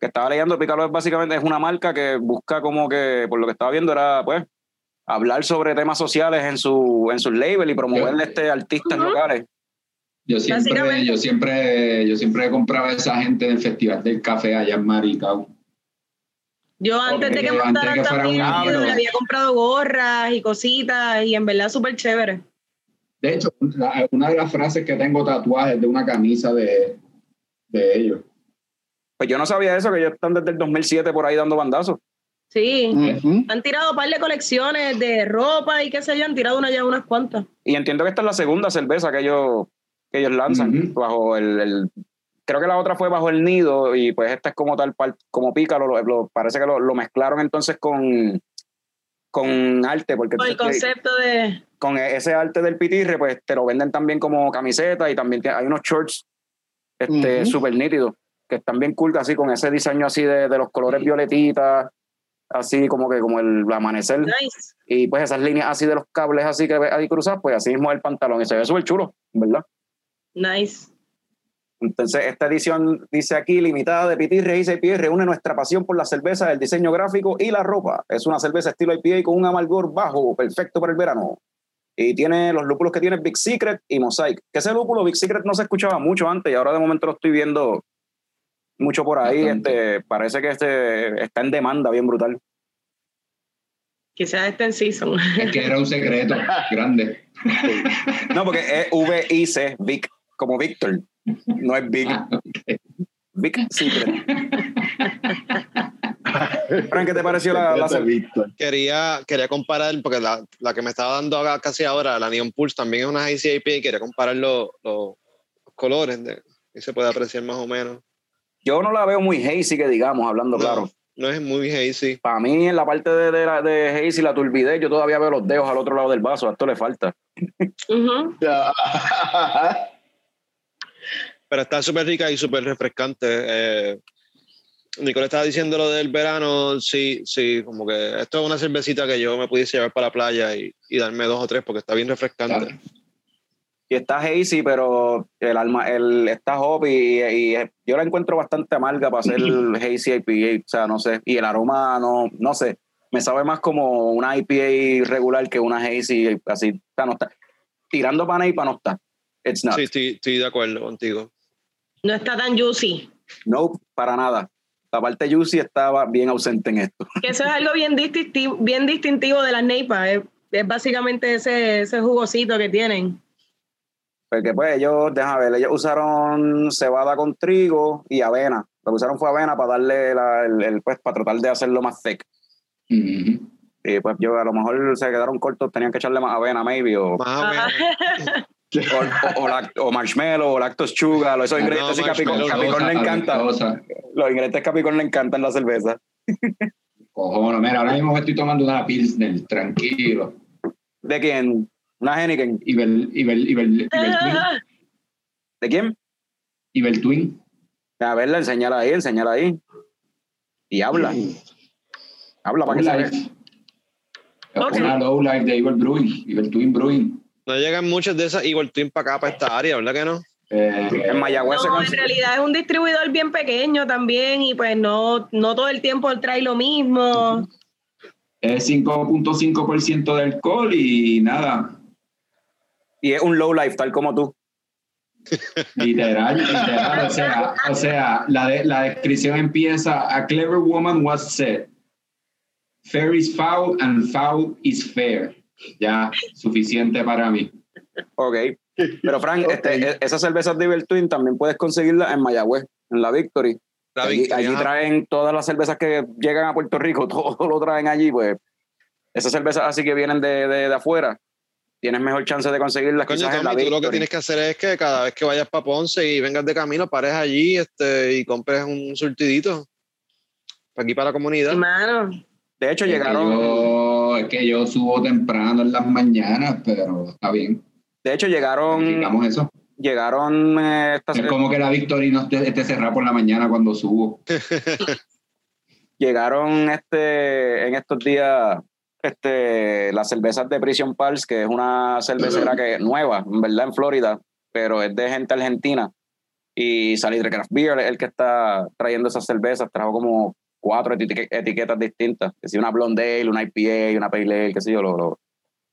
Que estaba leyendo, Pícalo es básicamente es una marca que busca como que, por lo que estaba viendo, era pues hablar sobre temas sociales en su, en sus labels y promoverle este artistas Ujú. locales. Yo siempre, yo siempre, yo siempre compraba a esa gente del Festival del Café allá en Maricao. Yo antes de que montaran también, le había comprado gorras y cositas y en verdad súper chévere. De hecho, una de las frases que tengo tatuajes de una camisa de, de ellos. Pues yo no sabía eso, que ellos están desde el 2007 por ahí dando bandazos. Sí, han tirado un par de colecciones de ropa y qué sé yo, han tirado una ya unas cuantas. Y entiendo que esta es la segunda cerveza que ellos, que ellos lanzan bajo el, el- Creo que la otra fue bajo el nido y pues esta es como tal, par- como pícalo, lo, lo- parece que lo, lo mezclaron entonces con, con arte, porque Con el entonces, concepto de... con ese arte del pitirre, pues te lo venden también como camiseta y también hay unos shorts este, Ujú. súper nítidos, que están bien cool, así con ese diseño así de, de los colores violetitas, así como que como el amanecer. Nice. Y pues esas líneas así de los cables así que ahí cruzadas, pues así mismo el pantalón y se ve súper chulo, ¿verdad? Nice. Entonces, esta edición dice aquí, limitada de Pitirre y IPA, reúne nuestra pasión por la cerveza, el diseño gráfico y la ropa. Es una cerveza estilo IPA con un amargor bajo, perfecto para el verano. Y tiene los lúpulos que tiene Big Secret y Mosaic. Que ese lúpulo Big Secret no se escuchaba mucho antes y ahora de momento lo estoy viendo mucho por ahí. Bastante. Este, parece que este está en demanda bien brutal. Quizás este en season. Es que era un secreto grande. No, porque es V-I-C, Vic, como Victor. No es Big, Ah, ok. Big Secret. Frank, ¿qué te pareció la, Víctor. Quería, quería comparar, porque la, la que me estaba dando casi ahora, la Neon Pulse, también es una ICIP y quería comparar los, los colores, de, y se puede apreciar más o menos. Yo no la veo muy hazy, que digamos, hablando No. claro. No es muy hazy. Para mí, en la parte de, de, la, de hazy, la turbidez, yo todavía veo los dedos al otro lado del vaso. A esto le falta. Pero está súper rica y súper refrescante. Eh, Nicole estaba diciendo lo del verano, sí, sí, como que esto es una cervecita que yo me pudiese llevar para la playa y, y darme dos o tres porque está bien refrescante. Y está hazy, pero el alma, el, está hop y, y yo la encuentro bastante amarga para hacer el hazy IPA. O sea, no sé. Y el aroma, no, no sé. Me sabe más como una IPA regular que una hazy, así. O sea, no está. Tirando para y para no está. It's not. Sí, estoy, estoy de acuerdo contigo. No está tan juicy. No, para nada. La parte juicy estaba bien ausente en esto. Que eso es algo bien distintivo, bien distintivo de las neipas. Es, es básicamente ese, ese jugosito que tienen. Porque pues ellos, déjame ver, ellos usaron cebada con trigo y avena. Lo que usaron fue avena para darle la, el, el, pues para tratar de hacerlo más thick. Ujú. Y pues yo a lo mejor se quedaron cortos, tenían que echarle más avena, maybe, o, Más o o, o, marshmallow, o lactose sugar, esos ingredientes no, sí le cosa. Los ingredientes Capicón le encantan la cerveza. Cojones, mira, ahora mismo me estoy tomando una Pilsner, tranquilo. ¿De quién? ¿Una Henneken? Ibel Twin. ¿De quién? Ibel Twin. A verla, enseñala ahí, enseñala ahí. Y habla. Habla para que se vea. Life. Ok. Una Low Life de Ibel Brewing, Ibel Twin Brewing. No llegan muchas de esas Igual Twin para acá, para esta área, ¿verdad que no? Eh, En Mayagüez se No, en realidad es un distribuidor bien pequeño también y pues no, no todo el tiempo trae lo mismo. es 5.5% de alcohol y nada, Y es un low life, tal como tú. literal, literal. O sea, o sea la, de- la descripción empieza, a clever woman was said, fair is foul and foul is fair. Ya, suficiente para mí. Ok. Pero Frank, este, e- esas cervezas de Evil Twin también puedes conseguirlas en Mayagüez, en la Victory. La allí, Victory, allí traen todas las cervezas que llegan a Puerto Rico, todo lo traen allí, pues. Esas cervezas así que vienen de, de, de afuera, tienes mejor chance de conseguirlas Coño, quizás en la Tommy, tú lo que tienes que hacer es que cada vez que vayas para Ponce y vengas de camino, pares allí este, y compres un surtidito. Para aquí para la comunidad. Hermano, De hecho, Es que, llegaron. yo, es que yo subo temprano en las mañanas, pero está bien. De hecho, llegaron, Verificamos eso. llegaron eh, estas- Es como que la Victory no esté, esté cerrada por la mañana cuando subo. llegaron este en estos días este las cervezas de Prison Pals, que es una cervecera que nueva, en verdad en Florida, pero es de gente argentina. Y Salitre Craft Beer es el que está trayendo esas cervezas, trajo como cuatro eti- etiquetas distintas, que si una Blonde Ale, una IPA, una Pale Ale, qué sé yo, lo, lo-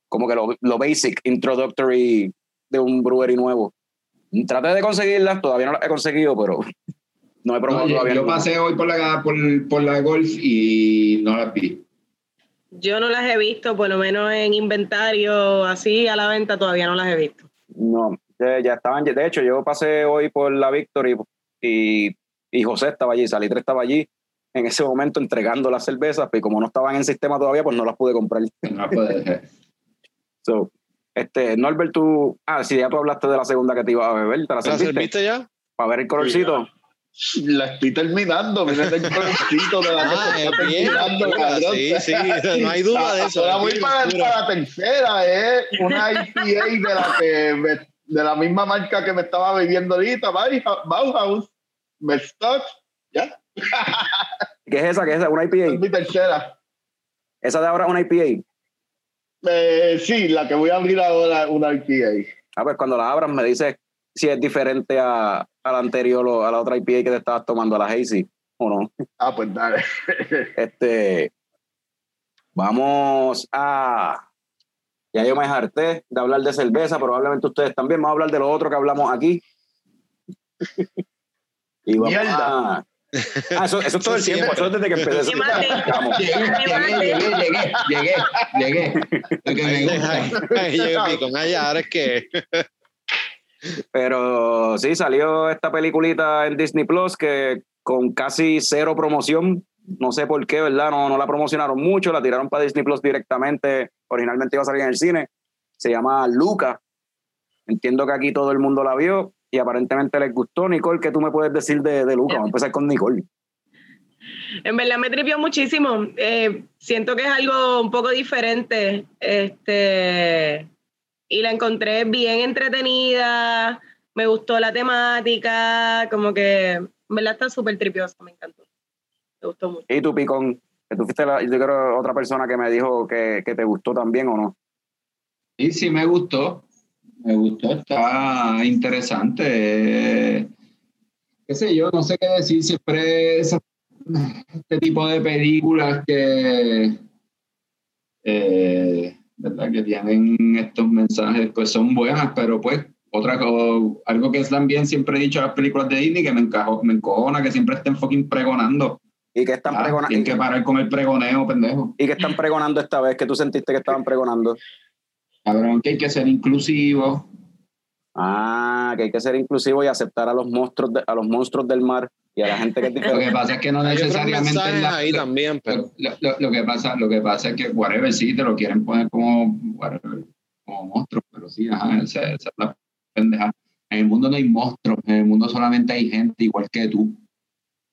como que lo, lo basic, introductory de un brewery nuevo. Traté de conseguirlas, todavía no las he conseguido, pero no he probado No, todavía. yo ninguna. pasé hoy por la, por, por la golf y no la vi. Yo no las he visto, por lo menos en inventario, así a la venta, todavía no las he visto. No, ya, ya estaban. De hecho, yo pasé hoy por la Victory y, y José estaba allí, Salitre estaba allí en ese momento entregando las cervezas, pero como no estaban en sistema todavía, pues no las pude comprar. No la pude- So, este, Norbert, tú. Ah, si ya tú hablaste de la segunda que te iba a beber, ¿te la ¿La serviste? serviste ya? Para ver el colorcito. La estoy terminando, mira el colorcito de la Ah, que es estoy bien. terminando, dura, cabrón. Sí, sí, no hay duda de eso. Ahora es voy para, para la tercera, es una IPA de la que me- de la misma marca que me estaba bebiendo ahorita, Bauhaus, Bauhaus, Stock, ya, ¿Qué es esa? ¿Qué es esa? ¿Una es IPA? mi tercera. ¿Esa de ahora es una IPA? Eh, sí, la que voy a abrir ahora, una IPA. Ah, pues cuando la abras me dices si es diferente a, a la anterior o a la otra IPA que te estabas tomando, a la Hazy, o no. Ah, pues dale. Este, vamos a. Ya yo me harté de hablar de cerveza, probablemente ustedes también. Vamos a hablar de lo otro que hablamos aquí. Y vamos Mierda. a. Ah, eso, eso es todo el tiempo, eso es desde que empecé. ¿Qué más te- Vamos. Llegué, llegué, llegué, llegué, llegué, llegué. Ahí. Ay, ahora es que. Pero sí, salió esta peliculita en Disney Plus que con casi cero promoción. No sé por qué, ¿verdad? No, no la promocionaron mucho, la tiraron para Disney Plus directamente. Originalmente iba a salir en el cine. Se llama Luca. Entiendo que aquí todo el mundo la vio y aparentemente les gustó. Nicole, ¿qué tú me puedes decir de, de Luca? Vamos a empezar con Nicole. En verdad me tripió muchísimo. Eh, siento que es algo un poco diferente. Este, y la encontré bien entretenida. Me gustó la temática. Como que, en verdad está súper tripiosa. Me encantó. Me gustó mucho. Y tú, Picón, que tú fuiste la, yo creo otra persona que me dijo que, que te gustó también o no. Sí, sí, me gustó. Me gustó, está interesante. Qué sé yo, no sé qué decir. Siempre esa- este tipo de películas que, eh, ¿verdad? que tienen estos mensajes, pues son buenas, pero pues otra co- algo que también siempre he dicho a las películas de Disney que me, encajo, me encojona que siempre estén fucking pregonando. Y que están Ah, pregonando. tienen que parar con el pregoneo, pendejo. Y que están pregonando esta vez, que tú sentiste que estaban pregonando. Cabrón, que hay que ser inclusivo. Ah, que hay que ser inclusivo y aceptar a los monstruos, de- a los monstruos del mar y a la gente que es Lo que diferente. pasa es que no Hay necesariamente la- ahí también, pero. Lo, lo- lo que pasa, lo que pasa es que whatever sí te lo quieren poner como, whatever, como monstruos, pero sí, ajá, esa, esa es la pendeja. En el mundo no hay monstruos, en el mundo solamente hay gente igual que tú,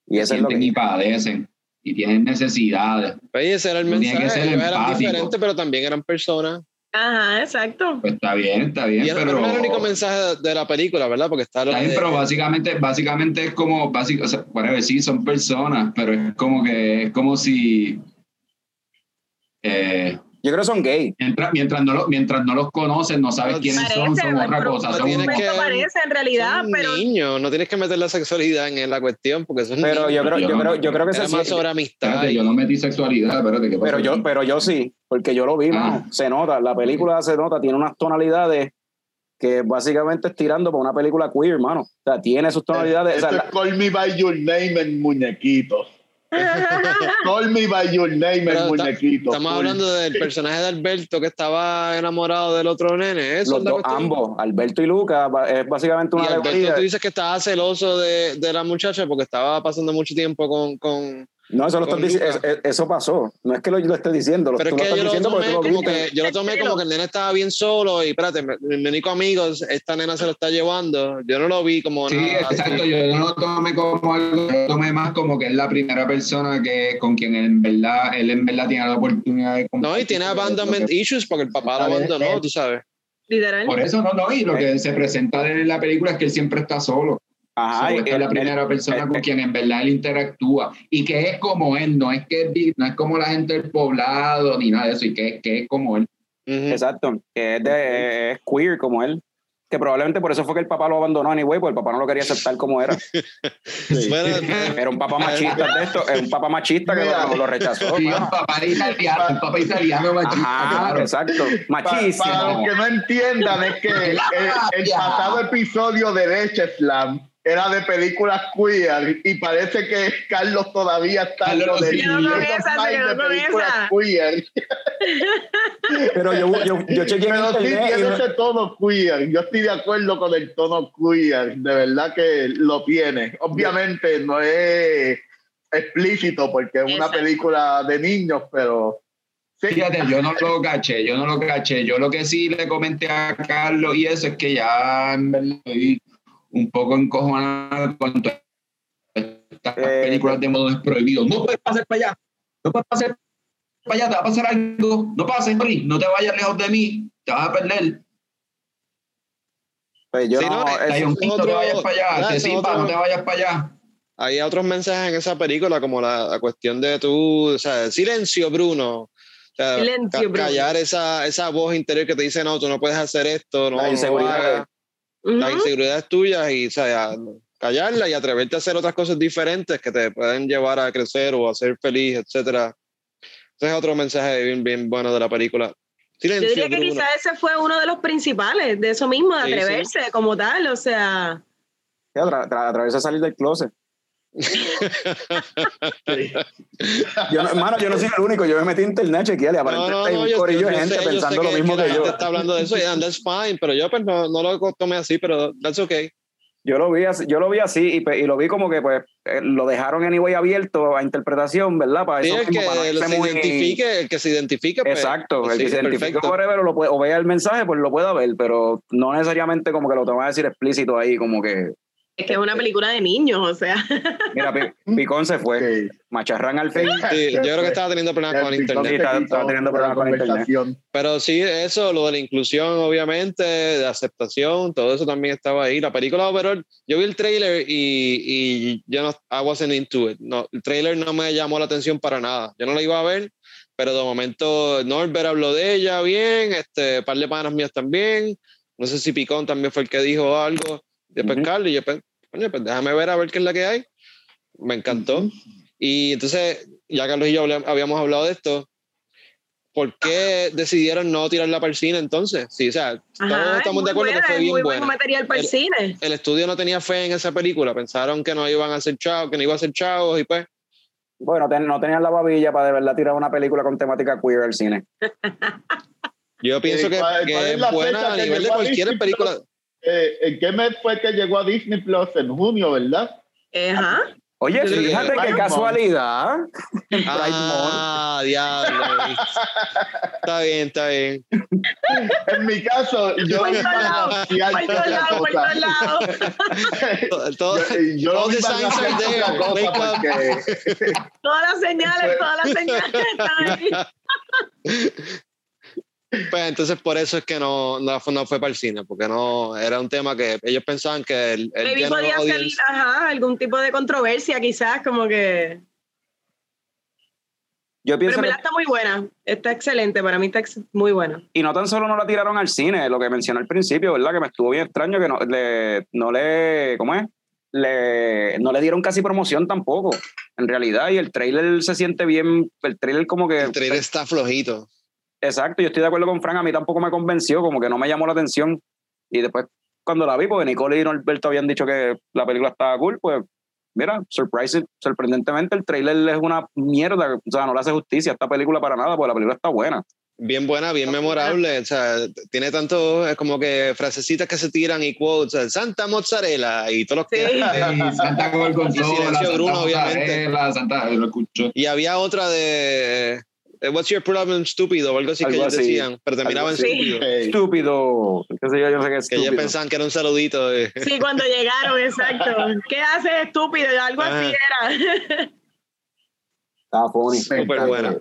Y eso es lo que. y padecen y tienen necesidades. Pues ese era el tiene que mensaje. ser Ellos eran diferentes, pero también eran personas. Ajá, exacto. Pues está bien, está bien, Y pero... no era el único mensaje de la película, ¿verdad? Porque está lo Está bien, de- pero básicamente, básicamente es como, básico, o sea, whatever, sí, son personas, pero es como que, es como si... eh, Yo creo que son gay. Mientras, mientras, no, lo- mientras no los conoces, no sabes Pero quiénes parece, son, son otra pero- cosa. pero Son, tienes unos- que- Esto parece en realidad, son pero niños, no tienes que meter la sexualidad en la cuestión porque son Pero niños. yo creo, yo Yo- creo, yo creo que se más sobre amistad. Espérate, y- yo no metí sexualidad, espérate, ¿qué pasó? pero yo, pero yo sí, porque yo lo vi, Ah. Se nota, la película se nota, tiene unas tonalidades que básicamente es tirando por una película queer, mano. O sea, tiene sus tonalidades. o sea, Esto la- es Call Me By Your Name en muñequito. Call Me By Your Name Pero está- muñequito. Estamos hablando del personaje de Alberto que estaba enamorado del otro nene. Eso los dos, ambos, Alberto y Lucas, va- es básicamente Y una Alberto, alegoría. tú dices que estaba celoso de, de la muchacha porque estaba pasando mucho tiempo con. con No, eso, lo con estás dici- Lucas. es- es- eso pasó. No es que lo, lo esté diciendo, lo, pero es que estás yo lo diciendo porque tomé como que yo lo tomé como que el nene estaba bien solo y espérate, mi, mi único amigo, esta nena se lo está llevando. Yo no lo vi como Sí, nada así. exacto, yo no lo tomé como algo, yo lo tomé más como que es la primera persona que con quien en verdad, él en verdad tiene la oportunidad de No, y tiene abandonment issues porque el papá lo abandonó, tú sabes. Literal. Por eso no, no, y lo que se presenta en la película es que él siempre está solo. Ajá, es la primera él- persona él- con quien en verdad él interactúa y que es como él, no es que no es como la gente del poblado ni nada de eso, y que, que es como él. Exacto, que es, de, es queer como él. Que probablemente por eso fue que el papá lo abandonó anyway, porque el papá no lo quería aceptar como era. Bueno, Era un papá machista de esto, es un papá machista que lo, lo rechazó. Sí, un papá italiano, un papá italiano machista, Ajá, claro. exacto. Machismo. para los que no entiendan, es que el, el pasado episodio de Leche Slam era de películas queer y parece que Carlos todavía está Carlos, con esa, de películas queer. Pero yo, yo, yo chequeé Pero sí tiene ese tono queer. Yo estoy de acuerdo con el tono queer. De verdad que lo tiene. Obviamente no es explícito porque es una Exacto. película de niños, pero sí. Fíjate, yo no lo caché, yo no lo caché. Yo lo que sí le comenté a Carlos y eso es que ya en verdad estoy un poco encojonado con todas estas Eh, películas de modo prohibido. No puedes pasar para allá, no puedes pasar para allá, te va a pasar algo. No pases, no te vayas lejos de mí, te vas a perder. pues yo Sí, no, no, es- no te vayas para allá, te otro- no te vayas para allá. Hay otros mensajes en esa película, como la, la cuestión de tú, o sea, silencio, Bruno. O sea, Silencio, ca- Bruno. Callar esa, esa voz interior que te dice, no, tú no puedes hacer esto, no, La no inseguridad. hagas". Las inseguridades tuyas y o sea, callarla y atreverte a hacer otras cosas diferentes que te pueden llevar a crecer o a ser feliz, etcétera. Ese es otro mensaje bien, bien bueno de la película. Yo Silencio, diría que quizás ese fue uno de los principales, de eso mismo, de Sí, sí. atreverse como tal, o sea, atravesó a salir del closet. Yo no, hermano, yo no soy el único, yo me metí en internet a chequear y No, aparentemente no, hay un yo, corillo de gente sé pensando lo mismo la que, yo. gente está hablando de eso y and that's fine, pero yo pues no, no lo tomé así, pero that's okay. Yo lo vi así, yo lo vi así y, pe- y lo vi como que pues eh, lo dejaron anyway abierto a interpretación, ¿verdad? Para Sí, eso el que para se identifique, el que se identifique, pues, Exacto, pues el que sí, se identifique whatever, o, o vea el mensaje, pues lo pueda ver, pero no necesariamente como que lo te van a decir explícito ahí, como que, es que es una película de niños, o sea. mira, Pi- Picón se fue, Ok. macharrán al fin. Sí, yo creo que estaba teniendo problemas con El internet. Sí, estaba- estaba teniendo problemas con internet. Pero sí, eso, lo de la inclusión, obviamente, de aceptación, todo eso también estaba ahí. La película overall, yo vi el trailer y, y yo no, I wasn't into it. No, el trailer no me llamó la atención para nada. Yo no la iba a ver, pero de momento Norbert habló de ella bien, este, par de panas mías también. No sé si Picón también fue el que dijo algo de Ujú. pescarlo y yo, pues, coño, pues déjame ver a ver qué es la que hay. Me encantó. Y entonces, ya Carlos y yo habíamos hablado de esto, ¿por qué decidieron no tirarla para el cine entonces? Sí, o sea, todos Ajá, es estamos muy de acuerdo buena, que fue es bien muy buen buena. material para el, El- cine. El estudio no tenía fe en esa película, pensaron que no iban a hacer chavos, que no iba a ser chavos y pues, Bueno, ten- no tenían la babilla para de verdad tirar una película con temática queer al cine. yo pienso que, ¿cuál- que es es buena a nivel de cualquier película. Eh, ¿En qué mes fue que llegó a Disney Plus? En junio, ¿verdad? Ajá. Oye, Sí, fíjate qué casualidad. En. Ah, diablo. está bien, está bien. En mi caso, yo Por vi todos lados, balancear por todos la lados, por cosa. todos lados. Todo- todo- Yo, yo lo all vi the signs are balancear there, otra cosa wake up. porque Todas las señales, todas las señales están ahí. Pues entonces por eso es que no, no, fue- no fue para el cine, porque no era un tema que ellos pensaban que el, el Maybe podía salir, audience- ajá, algún tipo de controversia, quizás, como que. Yo Pero pienso en que, verdad está muy buena. Está excelente, para mí está ex- muy buena. y no tan solo no la tiraron al cine, lo que mencioné al principio, ¿verdad? Que me estuvo bien extraño que no le, no le, ¿cómo es? Le, no le dieron casi promoción tampoco, en realidad, y el trailer se siente bien, el trailer como que... el trailer está flojito. Exacto, yo estoy de acuerdo con Frank, a mí tampoco me convenció, como que no me llamó la atención. Y después, cuando la vi, porque Nicole y Norberto habían dicho que la película estaba cool, pues, mira, surprise, sorprendentemente el trailer es una mierda, o sea, no le hace justicia a esta película para nada, porque la película está buena. Bien buena, bien memorable. O sea, tiene tantos como que frasecitas que se tiran y quotes. o sea, Santa mozzarella y todos los que. Sí. Santa Gorgonzola, Silencio Santa Bruno, obviamente. Mozzarella, Santa, lo escucho. Y había otra de. Eh, What's your problem, estúpido? O algo así que Algo ellos así. decían, pero terminaba en Algo así. estúpido. Estúpido, qué sé yo, yo sé qué es Que ellos pensaban que era un saludito. eh. Sí, cuando llegaron, exacto. ¿Qué haces, estúpido? Algo así era. Estaba funny. Súper buena.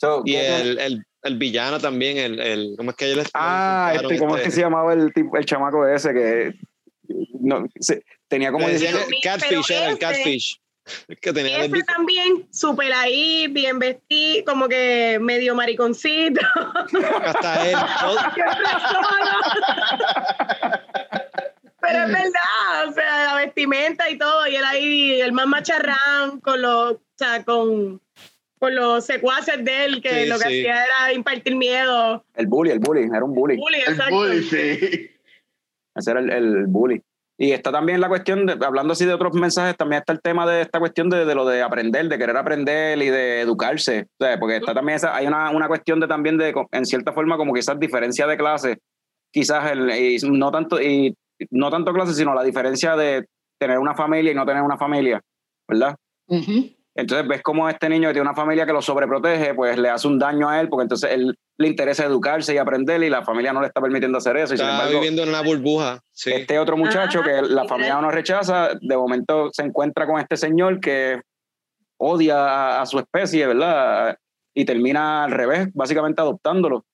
So, Y ¿qué- el, el, el villano también, el, el ¿cómo es que ellos Ah, este, ¿cómo es que se llamaba el, tipo, el chamaco ese que no, se- tenía como decían catfish, era el ese- catfish. Que tenía Ese también, súper ahí, bien vestido, como que medio mariconcito. hasta él. Pero es verdad, o sea, la vestimenta y todo, y él ahí, el más macharrán con los, o sea, con, con los secuaces de él, que Sí, lo que sí. hacía era impartir miedo. el bully, el bully, era un bully. Bully, El exacto. bully, sí. Ese era el, el bully. Y está también la cuestión, de, hablando así de otros mensajes, también está el tema de esta cuestión de, de lo de aprender, de querer aprender y de educarse. O sea, porque está también esa, hay una, una cuestión de también de, en cierta forma, como quizás diferencia de clase, quizás el, y no tanto, y no tanto clase, sino la diferencia de tener una familia y no tener una familia, ¿verdad? Ujú. Entonces ves como este niño que tiene una familia que lo sobreprotege, pues le hace un daño a él, porque entonces él le interesa educarse y aprender y la familia no le está permitiendo hacer eso. Y sin Está embargo, viviendo en una burbuja. Sí. este otro muchacho Ajá, que la familia no rechaza, de momento se encuentra con este señor que odia a, a su especie, ¿verdad? Y termina al revés, básicamente adoptándolo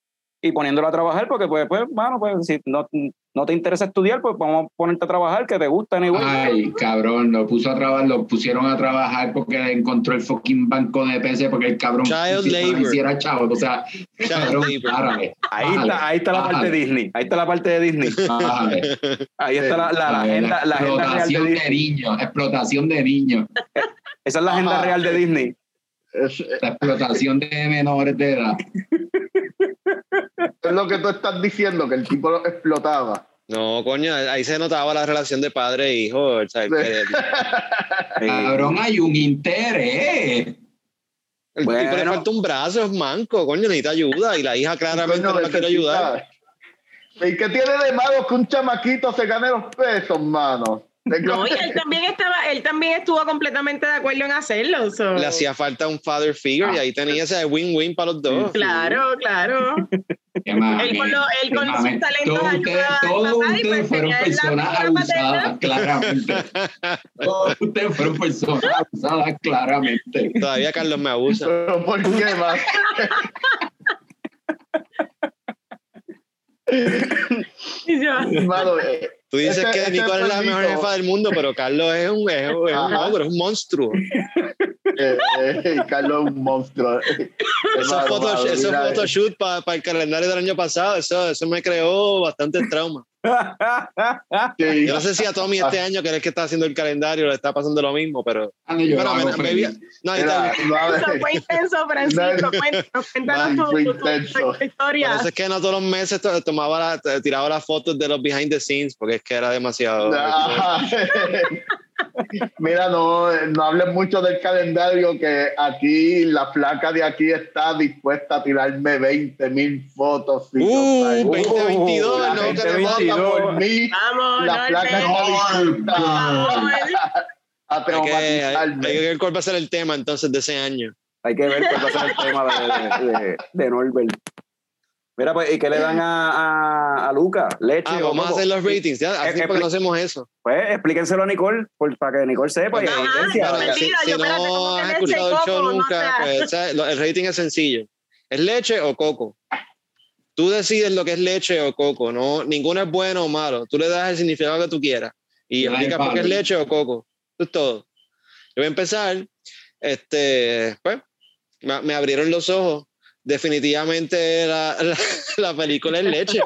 y poniéndolo a trabajar porque pues, pues, bueno, pues si no, no te interesa estudiar, pues vamos a ponerte a trabajar, que te gusta igual. Ay, cabrón, lo puso a trabajar, lo pusieron a trabajar porque encontró el fucking banco de PC porque el cabrón Child hiciera- labor. hiciera chavo. O sea, Child cabrón, párale, Ahí bájale, está, ahí está la parte de Disney, ahí está la parte de Disney. bájale. Ahí está la, la- la agenda, la agenda real de explotación de Disney. niños, explotación de niños, Esa es la agenda real de Disney. La explotación de menores de edad. Es lo que tú estás diciendo, que el tipo lo explotaba. No, coño, ahí se notaba la relación de padre e hijo. o sea, el, Cabrón, hay un interés. el Bueno. tipo le falta un brazo, es manco, coño, necesita ayuda. Y la hija claramente Coño, no la quiere ayudar. ¿Y qué tiene de malo que un chamaquito se gane los pesos, mano? No, y él también estaba, él también estuvo completamente de acuerdo en hacerlo. so- Le hacía falta un father figure y ahí tenía ese win-win para los dos. Claro, claro. Él con, lo- él con sus talentos Todos ayuda ustedes, todos ustedes pues fueron personas abusadas, claramente. Todos ustedes fueron personas abusadas, claramente. Todavía Carlos me abusa. Pero ¿por qué más? Y yo, Mano, eh, Tú dices Ese- que ese Nicole es la mejor jefa del mundo, pero Carlos es un, es es un ogro, es un monstruo. eh, eh, Carlos es un monstruo. Esos photoshoot para el calendario del año pasado, eso, eso me creó bastante trauma. Sí. Yo no sé si a Tommy este año, que es el que está haciendo el calendario, le está pasando lo mismo, pero. Ande, yo Pero me, me vi- no, está. no, fue intenso, Francisco. Cuéntanos, tu, tu- tu- Por historia. eso es que no todos los meses to- tomaba la- tiraba las fotos de los behind the scenes, porque es que era demasiado. Mira, no, no hables mucho del calendario, que aquí la placa de aquí está dispuesta a tirarme 20 mil fotos. Uh, sea, 2022, la no gente queremos vota por mí, Vamos, la placa Norbert. está dispuesta Vamos. a Hay que, hay, hay que ver cuál va a ser el tema entonces de ese año. Hay que ver cuál va a ser el tema de, de, de, de Norbert. Mira, pues, ¿y qué le dan a, a, a Luca? ¿Leche Ah, o vamos a hacer los ratings. Ya, hace Eh, tiempo que no hacemos eso. Pues explíquenselo a Nicole, por- para que Nicole sepa. y no, Bueno, si, yo, no ¿cómo que has leche escuchado el show coco? No nunca, sé. pues, el rating es sencillo. ¿Es leche o coco? Tú decides lo que es leche o coco. No, ninguno es bueno o malo. Tú le das el significado que tú quieras y Ay, explicas por qué es leche o coco. Eso es todo. Yo voy a empezar. Este, pues, me, me abrieron los ojos. Definitivamente la, la, la película es leche.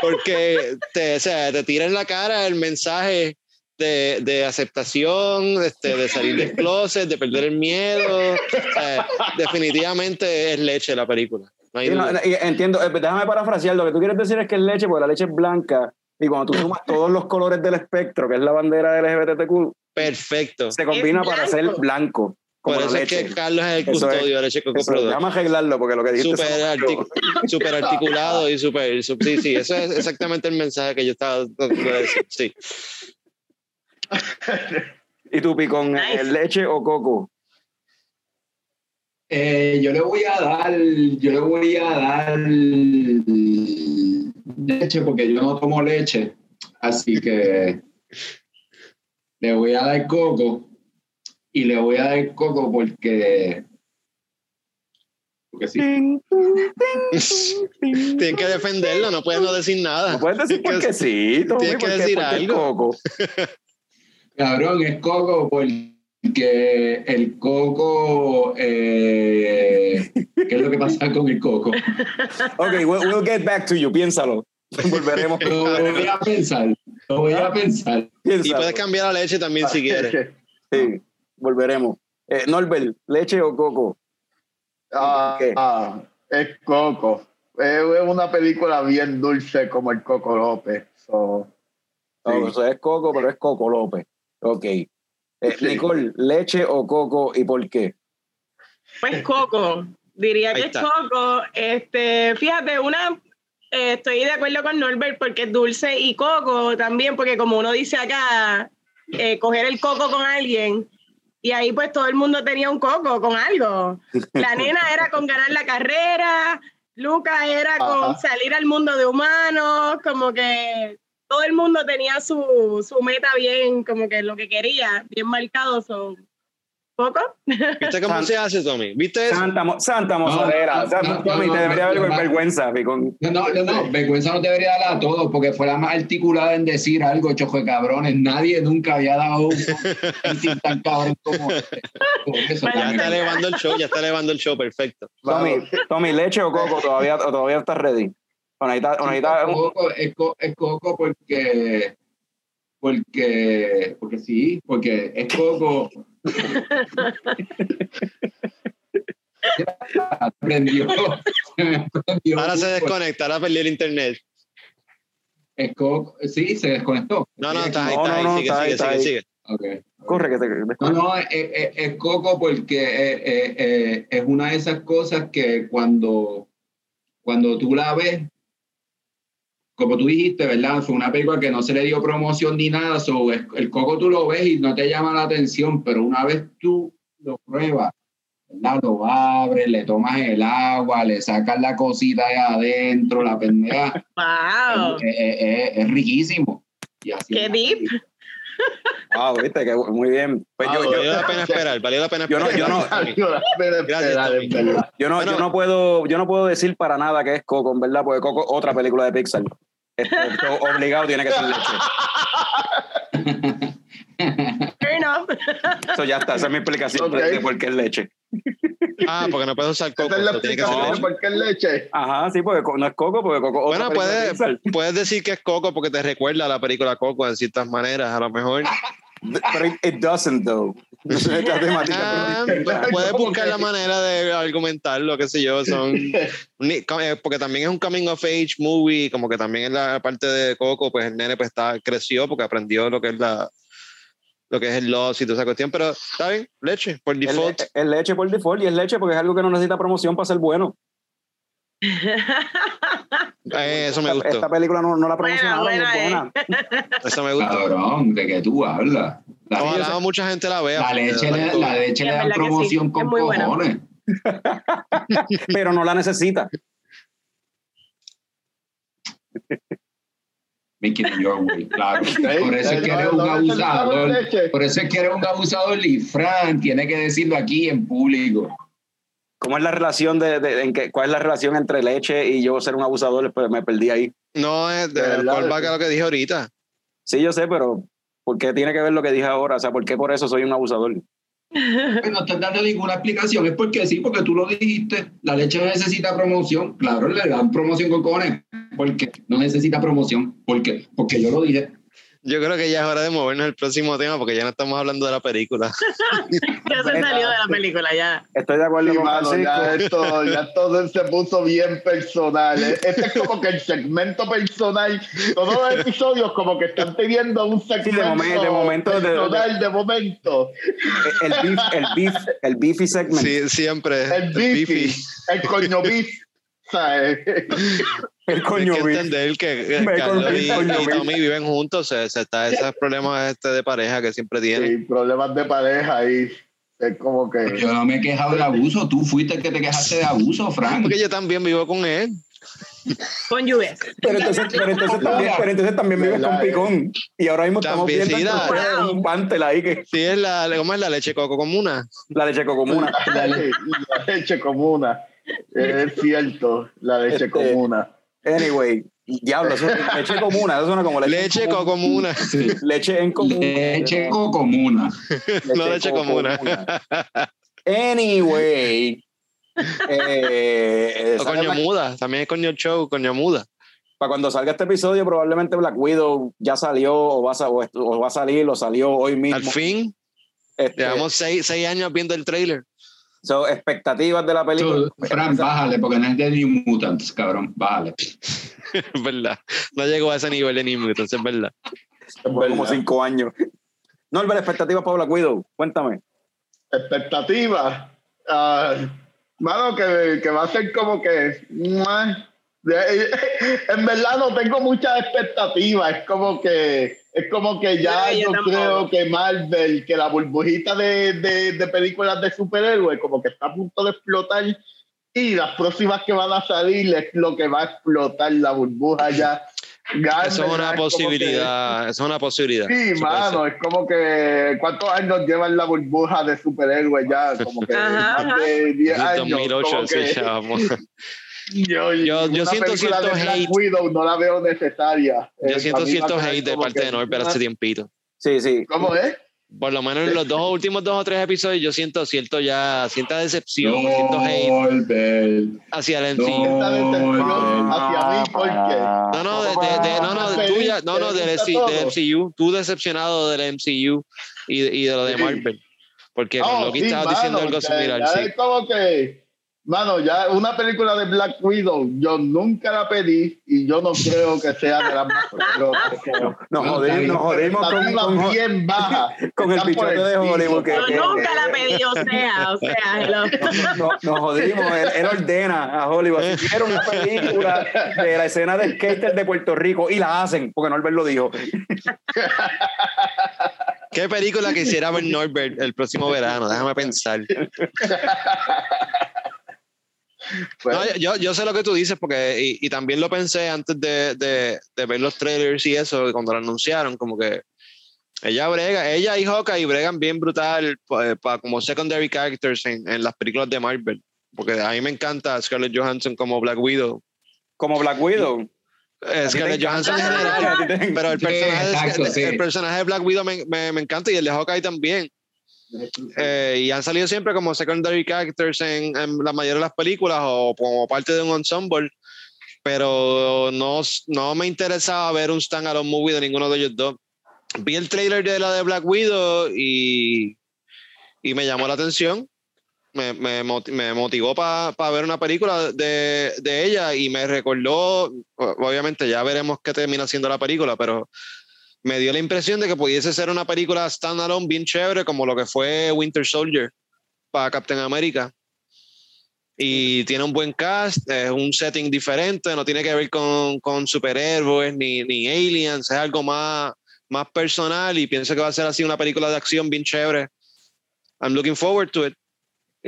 Porque te, o sea, te tira en la cara el mensaje de, de aceptación, este, de salir del closet, de perder el miedo. O sea, definitivamente es leche la película. No hay no, entiendo, eh, déjame parafrasear. Lo que tú quieres decir es que es leche, porque la leche es blanca. Y cuando tú sumas todos los colores del espectro, que es la bandera del LGBTQ, Perfecto. se combina para ser blanco. Por la eso es que Carlos es el custodio de Leche Coco Eso, Production. déjame arreglarlo, porque lo que dijiste. Sonó artic- articulado y súper. sup- Sí, sí, eso es exactamente el mensaje que yo estaba tratando de decir. Sí. ¿Y tú, Picón, Nice. leche o coco? Eh, yo le voy a dar, yo le voy a dar leche porque yo no tomo leche, así que le voy a dar coco y le voy a dar coco porque Porque sí. Tienen que defenderlo, no pueden no decir nada. No puedes decir Tienes que- porque sí, Tommy, tienes que decir algo. Coco. Cabrón, es coco porque el coco. eh, ¿Qué es lo que pasa con el coco? Ok, we'll, we'll get back to you. Piénsalo. Volveremos. Lo voy a pensar. Lo voy a pensar. Y puedes cambiar la leche también si quieres. Sí, volveremos. Eh, Norbert, ¿leche o coco? Ah, ¿Qué? ah, es Coco. Es una película bien dulce como el Coco López. So, No, Sí. o sea, es coco, pero es Coco López. Ok. Eh, Sí. Nicole, ¿leche o coco y por qué? Pues Coco, diría Ahí que es. Coco. Este, fíjate, una, eh, estoy de acuerdo con Norbert porque es dulce y Coco también, porque como uno dice acá, eh, coger el coco con alguien y ahí pues todo el mundo tenía un coco con algo. La nena era con ganar la carrera, Luca era con Ajá. salir al mundo de humanos, como que todo el mundo tenía su, su meta bien, como que lo que quería, bien marcado. Son ¿Viste cómo San- se hace, Tommy? ¿Viste eso? Santa, mo- Santa Mozadera. no, o sea, no, Tommy, no, te debería haber no. vergüenza. No, no, no, no, vergüenza no debería dar a todos porque fue la más articulada en decir algo, chojo de cabrones. Nadie nunca había dado un tan cabrón como este. Eso, Ya está elevando el show, ya está elevando el show, perfecto. Tommy, Tommy, ¿leche o coco? ¿Todavía, o todavía estás ready? O necesitas- o Sí, necesitas es un- coco, es, co- es coco porque, porque, porque sí, porque es coco. Prendió, prendió. Ahora se desconecta, ahora perdió el internet. Es coco, sí, se desconectó. No, no, está ahí, No, está no, ahí, no, sigue, sigue, sigue, ahí. sigue. Okay. Corre, que te... No, no, es, es- es coco porque eh, eh, eh, es una de esas cosas que cuando, cuando tú la ves, como tú dijiste, ¿verdad? Fue una película que no se le dio promoción ni nada, so, el coco tú lo ves y no te llama la atención, pero una vez tú lo pruebas, ¿verdad? Lo abres, le tomas el agua, le sacas la cosita de adentro, la pendeja, ¡Wow! es, es- es- es riquísimo. Y así ¡Qué es. deep! Wow, viste, que muy bien. Pues yo, Ah, yo, Valió la pena esperar, valió la pena Yo no- esperar. yo no- en verdad. yo no, Bueno. yo no puedo, yo no puedo decir para nada que es Coco, en verdad, porque Coco otra película de Pixar. Esto obligado tiene que ser leche. Fair enough. Eso ya está, esa es mi explicación de- Ok. de por qué es leche. Ah, porque no puedes usar coco, Esa es la tiene que ser explicación leche. de por qué es leche. Ajá, sí, porque no es Coco, porque Coco Bueno, puedes, puedes decir que es coco porque te recuerda a la película Coco en ciertas maneras, a lo mejor. Pero it, doesn't, though. Ah, es distinta. puedes buscar la manera de argumentarlo, qué sé yo, son eh, porque también es un coming of age movie, como que también en la parte de Coco, pues el nene pues está, creció porque aprendió lo que es la lo que es el loss y toda esa cuestión, pero está bien, leche, por default. es leche por default y es leche porque es algo que no necesita promoción para ser bueno. Eh, eso me Esta, esta gustó, película no, no la Buena, promocionaron es buena, buena. eso me gustó. Cabrón, ¿de qué tú hablas? La, Ojalá mucha gente la vea. la leche, le, que- la leche le dan que sí, promoción con buena. cojones. Pero no la necesita. Make it your way, claro. Por eso es que no- eres un abusador. leche. Por eso es que eres un abusador y Fran tiene que decirlo aquí en público. ¿Cómo es la relación de, de- en que, cuál es la relación entre leche y yo ser un abusador? Pues me perdí ahí. No, es de, De verdad, callback de- a lo que dije ahorita. Sí, yo sé, pero ¿por qué tiene que ver lo que dije ahora? O sea, ¿por qué por eso soy un abusador? No estás dando ninguna explicación. Es porque sí, porque tú lo dijiste. La leche no necesita promoción. Claro, le dan promoción con cojones. Porque no necesita promoción. porque Porque yo lo dije. Yo creo que ya es hora de movernos al próximo tema porque ya no estamos hablando de la película. Ya se salió de la película, ya. Estoy de acuerdo Sí, con mano, ya esto, ya todo se puso bien personal. ¿eh? Este es como que el segmento personal. Todos los episodios como que están teniendo un segmento momen- de momento, de- personal de momento. El beef, el beef, el beefy segment. Sí, siempre. El bifi, el coño beef. ¿sabes? El Hay coño que beef. entender que Me Carlos y, coño, y. Tommy viven juntos, se, se está esos problemas este de pareja que siempre tienen. Sí, problemas de pareja y es como que... Yo no me he quejado de abuso. Tú fuiste el que te quejaste de abuso, Fran. Porque yo también vivo con él. Con lluvias. Pero entonces, pero entonces también, pero entonces tambibién vives con ¿Verdad, eh? picón. Y ahora mismo estamos También, viendo sí, la- un pantel ahí que Sí, es la, ¿cómo es la leche coco comuna? la leche cocomuna. La, le- la leche comuna. Es cierto, la leche Este, comuna. Anyway, diablo, eso, leche comuna, eso suena como leche, Leche comuna. Sí. Leche en común. Leche comuna. No leche comuna. Anyway. Eh, O ¿sabes coño muda. También es coño show, coño muda. Para cuando salga este episodio, probablemente Black Widow ya salió o va a, o va a salir o salió hoy mismo. Al fin, Este, llevamos seis, seis años viendo el trailer. So, expectativas de la película. Tú, Fran, bájale, porque no es de New Mutants, cabrón. Bájale. Es verdad. No llegó a ese nivel de New Mutants, es verdad. Como cinco años. Norbert, expectativas para Black Widow. Cuéntame. expectativas. ah, mano, que, que va a ser como que. ¡mua! En verdad no tengo muchas expectativas. Es como que. Es como que ya No, yo creo que Marvel, que la burbujita de, de, de películas de superhéroes, como que está a punto de explotar. Y las próximas que van a salir es lo que va a explotar la burbuja ya. En Eso es una que- posibilidad. Eso es una posibilidad. Sí, mano, es como que ¿cuántos años llevan la burbuja de superhéroes ya? Como que Ajá, más de 10 ser. años. 2008, como sí, que ya vamos. yo, Yo- yo siento cierto hate. Widow no la veo necesaria. Yo Eh, siento cierto hate de parte que- de Norbert hace tiempito. Sí, sí. ¿Cómo es? Por lo menos en los dos últimos dos o tres episodios yo siento cierto ya, cierta decepción, cierto hate Norbert. hacia el No. Decepción no, hacia mí, porque No, no, de, de- de- no, no, de tuya, no, no, del, MC del MCU, tú decepcionado del MCU y, y de lo de. Marvel. Porque Oh, lo que sí, estabas diciendo algo similar, ya sí. Es como que, mano, ya una película de Black Widow, yo nunca la pedí y yo no creo que sea de las más pero- Nos No, jodimos, nos jodimos con, con- bien baja. con el bichote de Hollywood que- Yo que- nunca la pedí, o sea, o sea, hello. no- nos jodimos. Él, él ordena a Hollywood. Si quiere una película de la escena de skater de Puerto Rico y la hacen, porque Norbert lo dijo. ¿Qué película quisiera ver Norbert el próximo verano? Déjame pensar. Pues, No, yo, yo sé lo que tú dices porque y, y también lo pensé antes de, de, de ver los trailers y eso, cuando lo anunciaron, como que ella brega, ella y Hawkeye bregan bien brutal pa- pa- como secondary characters en, en las películas de Marvel. Porque a mí me encanta Scarlett Johansson como Black Widow. Como Black Widow. Eh, Scarlett. Johansson en general. Pero el Sí, personaje, de- exacto, el, sí. el personaje de Black Widow me, me, me encanta y el de Hawkeye también. Eh, y han salido siempre como secondary characters en, en la mayoría de las películas o como parte de un ensemble. Pero no, no me interesaba ver un standalone movie de ninguno de ellos dos. Vi el trailer de la de Black Widow y, y me llamó la atención. Me, me, me motivó para ver una película de, de ella y me recordó, obviamente ya veremos qué termina siendo la película, pero me dio la impresión de que pudiese ser una película standalone bien chévere como lo que fue Winter Soldier para Captain America. Y tiene un buen cast, es un setting diferente, no tiene que ver con, con superhéroes ni, ni aliens, es algo más, más personal y pienso que va a ser así una película de acción bien chévere. I'm looking forward to it.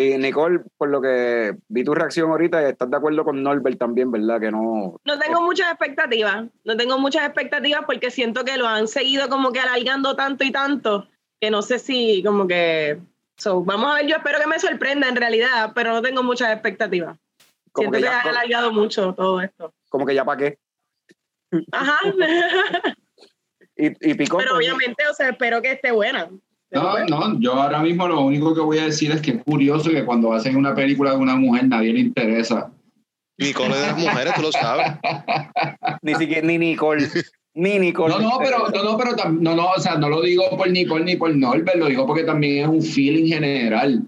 Y Nicole, por lo que vi tu reacción ahorita, estás de acuerdo con Norbert también, ¿verdad? Que no. No tengo muchas expectativas, no tengo muchas expectativas porque siento que lo han seguido como que alargando tanto y tanto que no sé si como que... So, vamos a ver, yo espero que me sorprenda en realidad, pero no tengo muchas expectativas. Como Siento que que, ya- ha alargado mucho todo esto. Como que ya para qué. Ajá. Y, y picó. pero obviamente, o sea, espero que esté buena. No, no, yo ahora mismo lo único que voy a decir es que es curioso que cuando hacen una película de una mujer nadie le interesa. Nicole es de las mujeres, tú lo sabes. Ni siquiera, ni Nicole. Ni Nicole. No, no, pero, no, no, pero tam- no, no, o sea, no lo digo por Nicole ni por Norbert, lo digo porque también es un feeling general.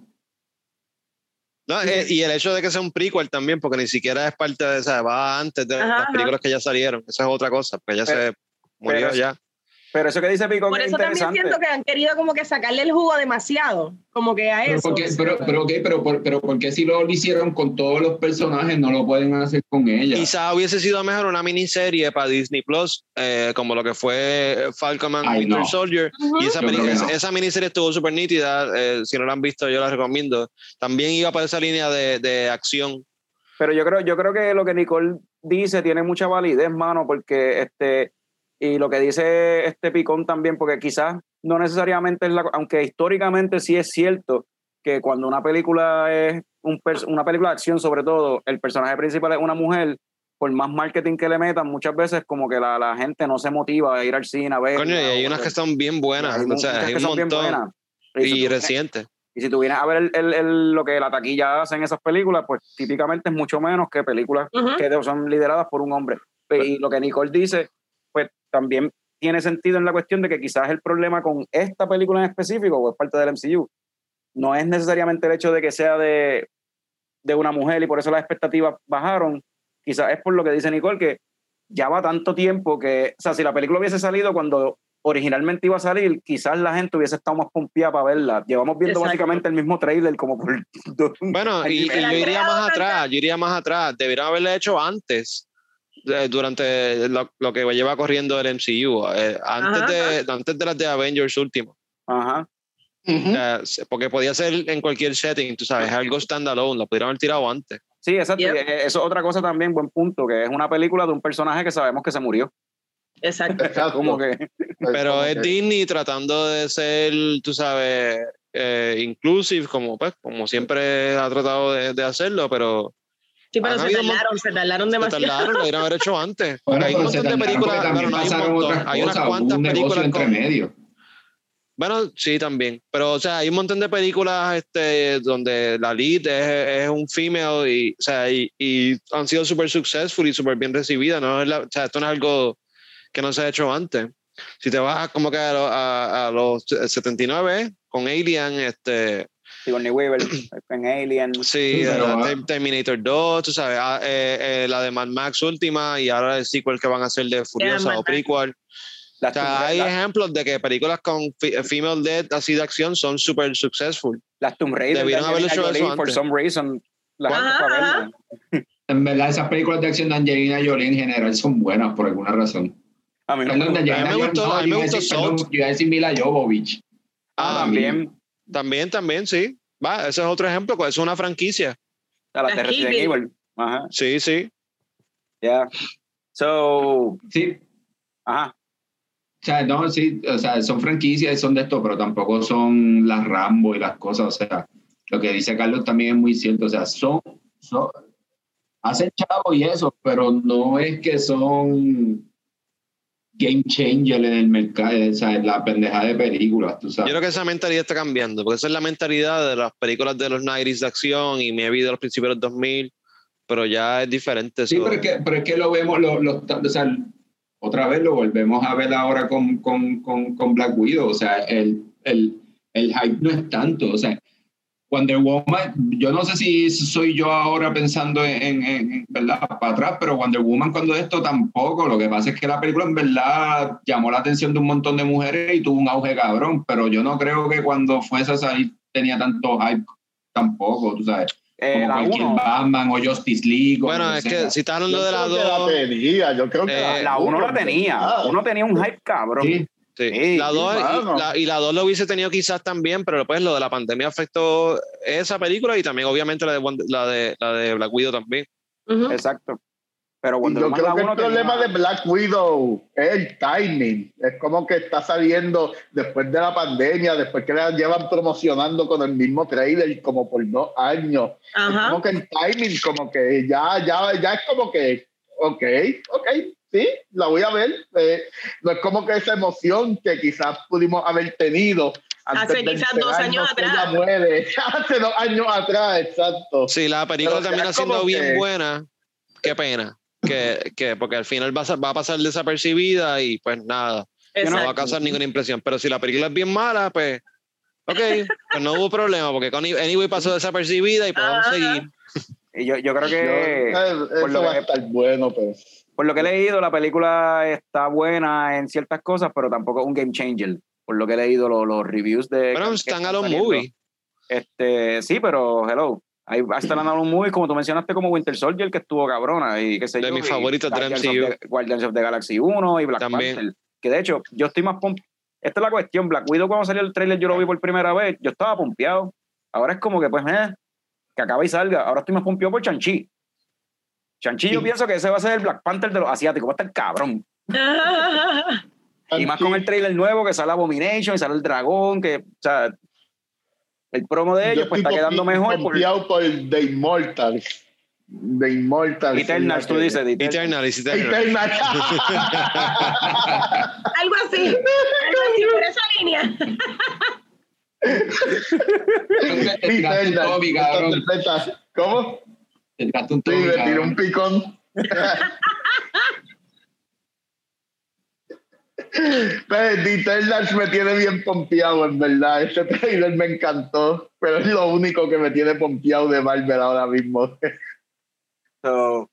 No, eh, y el hecho de que sea un prequel también, porque ni siquiera es parte de esa, va antes de Ajá, las ajá. películas que ya salieron. Esa es otra cosa, porque ya Pero- se murió pero- ya. Pero eso que dice Picón Por es eso también interesante. siento que han querido como que sacarle el jugo demasiado, como que a Pero, eso. porque, pero, pero, ok, pero, por- pero ¿por qué si lo hicieron con todos los personajes no lo pueden hacer con ella? Quizá hubiese sido mejor una miniserie para Disney Plus, eh, como lo que fue Falcon and Ay, Winter no. Soldier. Y esa, peli- creo que esa, no. esa miniserie estuvo súper nítida. eh, si no la han visto, yo la recomiendo. También iba para esa línea de, de acción. Pero yo creo, yo creo que lo que Nicole dice tiene mucha validez, mano, porque este, y lo que dice este Picón también, porque quizás no necesariamente es la, aunque históricamente sí es cierto que cuando una película es un una película de acción, sobre todo, el personaje principal es una mujer, por más marketing que le metan, muchas veces como que la, la gente no se motiva a ir al cine a ver. Coño, y hay unas que son bien buenas. Hay o sea, hay que un montón. buenas. Y si Y recientes. y si tú vienes a ver el, el- el- lo que la taquilla hace en esas películas, pues típicamente es mucho menos que películas Ujú. que de- son lideradas por un hombre. Y lo que Nicole dice, pues también tiene sentido en la cuestión de que quizás el problema con esta película en específico, o es parte del MCU, no es necesariamente el hecho de que sea de, de una mujer y por eso las expectativas bajaron. Quizás es por lo que dice Nicole, que ya va tanto tiempo que, o sea, si la película hubiese salido cuando originalmente iba a salir, quizás la gente hubiese estado más pompeada para verla. Llevamos viendo Exacto. básicamente el mismo trailer como por Bueno, y, y yo iría más atrás, yo iría más atrás. Deberían haberlo hecho antes, eh, durante lo, lo que lleva corriendo el MCU, eh, antes, Ajá, de, antes de las de Avengers último. Ajá. Ujú. Eh, porque podía ser en cualquier setting, tú sabes, algo standalone, lo pudieron haber tirado antes. Sí, exacto. Yep. y, eh, Eso es otra cosa también, buen punto, que es una película de un personaje que sabemos que se murió. Exacto. Exacto. Como que, Pero como es que- Disney tratando de ser, tú sabes, eh, inclusive, como, pues, como siempre ha tratado de, de hacerlo, pero Sí, pero Han se tardaron, se tardaron se demasiado. tardaron, lo deberían haber hecho antes. Bueno, hay un pero se montón de películas, bueno, no hay un montón, hay unas cuantas un películas entre con, medio. Bueno, sí, también. Pero, o sea, hay un montón de películas este, donde la lead es, es un female y, o sea, y, y han sido súper successful y súper bien recibidas. ¿no? Es la- o sea, esto no es algo que no se ha hecho antes. Si te vas como que a, a- a los 79 con Alien, este, Sigourney Weaver en Alien. sí, Ter- Terminator 2, tú sabes, ah, eh, eh, la de Mad Max última y ahora el sequel que van a hacer de Furiosa o prequel. O sea, hay las- ejemplos de que películas con female dead así de acción son súper successful. las Tomb Raider de Debieron haberlo hecho eso Jolie, for antes. some reason. La gente a ajá. verla. En verdad, esas películas de acción de Angelina Jolie en general son buenas por alguna razón. A mí no gusta. Angelina me gustó- a mí me gustó yo iba a decir Mila Jovovich. Ah, Ah, también. También, también, sí. Va, ese es otro ejemplo, pues es una franquicia. A las de Las Resident. Evil. Ajá. Sí, sí. Yeah. So, Sí, ajá. O sea, no, sí, o sea, son franquicias y son de esto, pero tampoco son las Rambo y las cosas. O sea, lo que dice Carlos también es muy cierto. O sea, son, son hacen chavo y eso, pero no es que son game changer en el mercado, o sea, en la pendeja de películas, tú Yo sabes. creo que esa mentalidad está cambiando, porque esa es la mentalidad de las películas de los 90s de acción y maybe de los principios de los 2000, pero ya es diferente. Sí, pero es que, pero es que lo vemos, lo, lo- o sea, otra vez lo volvemos a ver ahora con, con, con, con Black Widow, o sea, el, el, el hype no es tanto, o sea, Wonder Woman, yo no sé si soy yo ahora pensando en, en, en- ¿verdad? Para atrás, pero Wonder Woman cuando esto tampoco, lo que pasa es que la película en verdad llamó la atención de un montón de mujeres y tuvo un auge cabrón, pero yo no creo que cuando fuese a salir tenía tanto hype tampoco, tú sabes, Eh, como cualquier uno, Batman o Justice League. o Bueno, es sea. que si estás hablando Yo de la creo que la 2, tenía, yo creo que Eh, la uno la tenía. Uno tenía un hype cabrón. Sí. Sí, Sí, la sí, 2 y la, y la 2 lo hubiese tenido quizás también, pero pues lo de la pandemia afectó esa película y también obviamente la de, Wonder- la de, la de Black Widow también. Ujú. Exacto. Pero Wonder yo creo que el problema de Black Widow es el timing. Es como que está saliendo después de la pandemia, después que la llevan promocionando con el mismo trailer como por dos años. Es como que el timing, como que ya, ya, ya es como que, ok, ok, sí, la voy a ver. Eh, no es como que esa emoción que quizás pudimos haber tenido. antes Hace quizás dos años atrás. muere. Hace dos años atrás, exacto. Sí, la película Pero termina siendo bien que- buena. Qué pena. Que, que porque al final va a, va a pasar desapercibida y pues nada, no va a causar ninguna impresión. Pero si la película es bien mala, pues, ok, pues no hubo problema, porque con Anyway pasó desapercibida y podemos Ajá. seguir. Y yo, yo creo que, eh, por eso lo va que- a estar bueno, pero. Por lo que he leído, la película está buena en ciertas cosas, pero tampoco es un game changer. Por lo que he leído los, los reviews de. Que están a los movies. Este, sí, pero hello. Ahí están a los movies, como tú mencionaste, como Winter Soldier, que estuvo cabrona y qué sé De yo. mis y favoritos del Guardians MCU. of the- Guardians of the Galaxy 1 y Black También. Panther. Que de hecho, yo estoy más pomp Esta es la cuestión. Black Widow, cuando salió el trailer, yo lo vi por primera vez. Yo estaba pompeado. Ahora es como que, pues, eh, que acaba y salga. Ahora estoy más pompeado por Chanchi. Chanchi, yo Sí. pienso que ese va a ser el Black Panther de los asiáticos. Va a estar cabrón. Y más con el trailer nuevo que sale Abomination y sale el dragón, que, o sea, El promo de ellos pues está quedando mejor por por The Immortals. The Immortals. Eternals, tú dices. Eternals. Eternal, es Eternal. Eternals. Algo así. Algo así por esa línea. Eternals. ¿Cómo? Te tiraste un Sí, tiré cabrón. un picón. Pues, The Eternals me tiene bien pompeado, en verdad. Ese trailer me encantó, pero es lo único que me tiene pompeado de Marvel ahora mismo. So,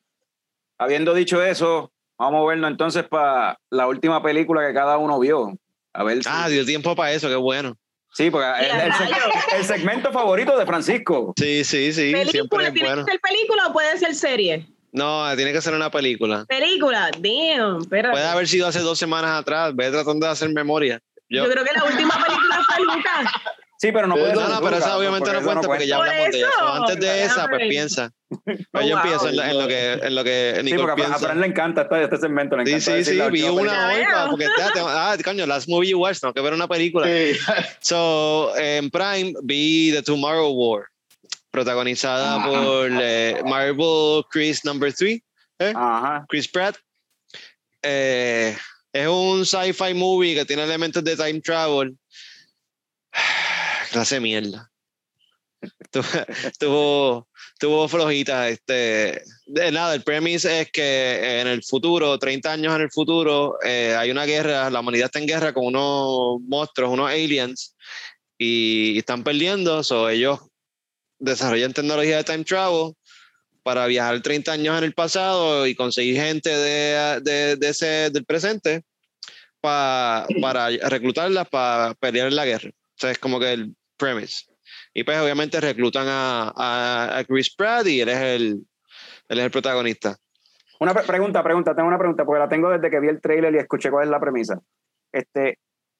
habiendo dicho eso, vamos a movernos entonces para la última película que cada uno vio. A ver si- Ah, dio tiempo para eso, qué bueno. Sí, porque el, el seg- el segmento favorito de Francisco. Sí, sí, sí, siempre ¿Película? es ¿Tiene bueno. que ser película o puede ser serie? No, tiene que ser una película. Película, damn. Espérate. Puede haber sido hace dos semanas atrás, ve tratando de hacer memoria. Yo, Yo creo que la última película fue Lucas. Sí, pero no puede No, ser no, no, pero esa obviamente no cuenta porque ya hablamos de ella. antes de esa, pues piensa. Pues yo empiezo en, lo- que, en lo que Sí, porque a-. Fran le encanta este, segmento. Le Sí, encanta sí, sí, vi una hoy, porque ah, ah, coño, Last Movie You Watched, tengo que ver una película. Sí. So, en Prime vi The Tomorrow War, protagonizada Ajá. por eh, Marvel Chris Number 3, Ajá. Chris Pratt. Eh, es un sci-fi movie que tiene elementos de time travel. Clase mierda. Estuvo, flojita. Este, de nada, el premise es que en el futuro, 30 años en el futuro, eh, hay una guerra, la humanidad está en guerra con unos monstruos, unos aliens, y están perdiendo, so ellos desarrollan tecnología de time travel para viajar 30 años en el pasado y conseguir gente de, de, de ese, del presente pa- para reclutarlas para pelear en la guerra. O sea, es como que el premise. Y pues obviamente reclutan a, a, Chris Pratt y él es el, el protagonista. Una pre- pregunta, pregunta, tengo una pregunta, porque la tengo desde que vi el trailer y escuché cuál es la premisa. Este,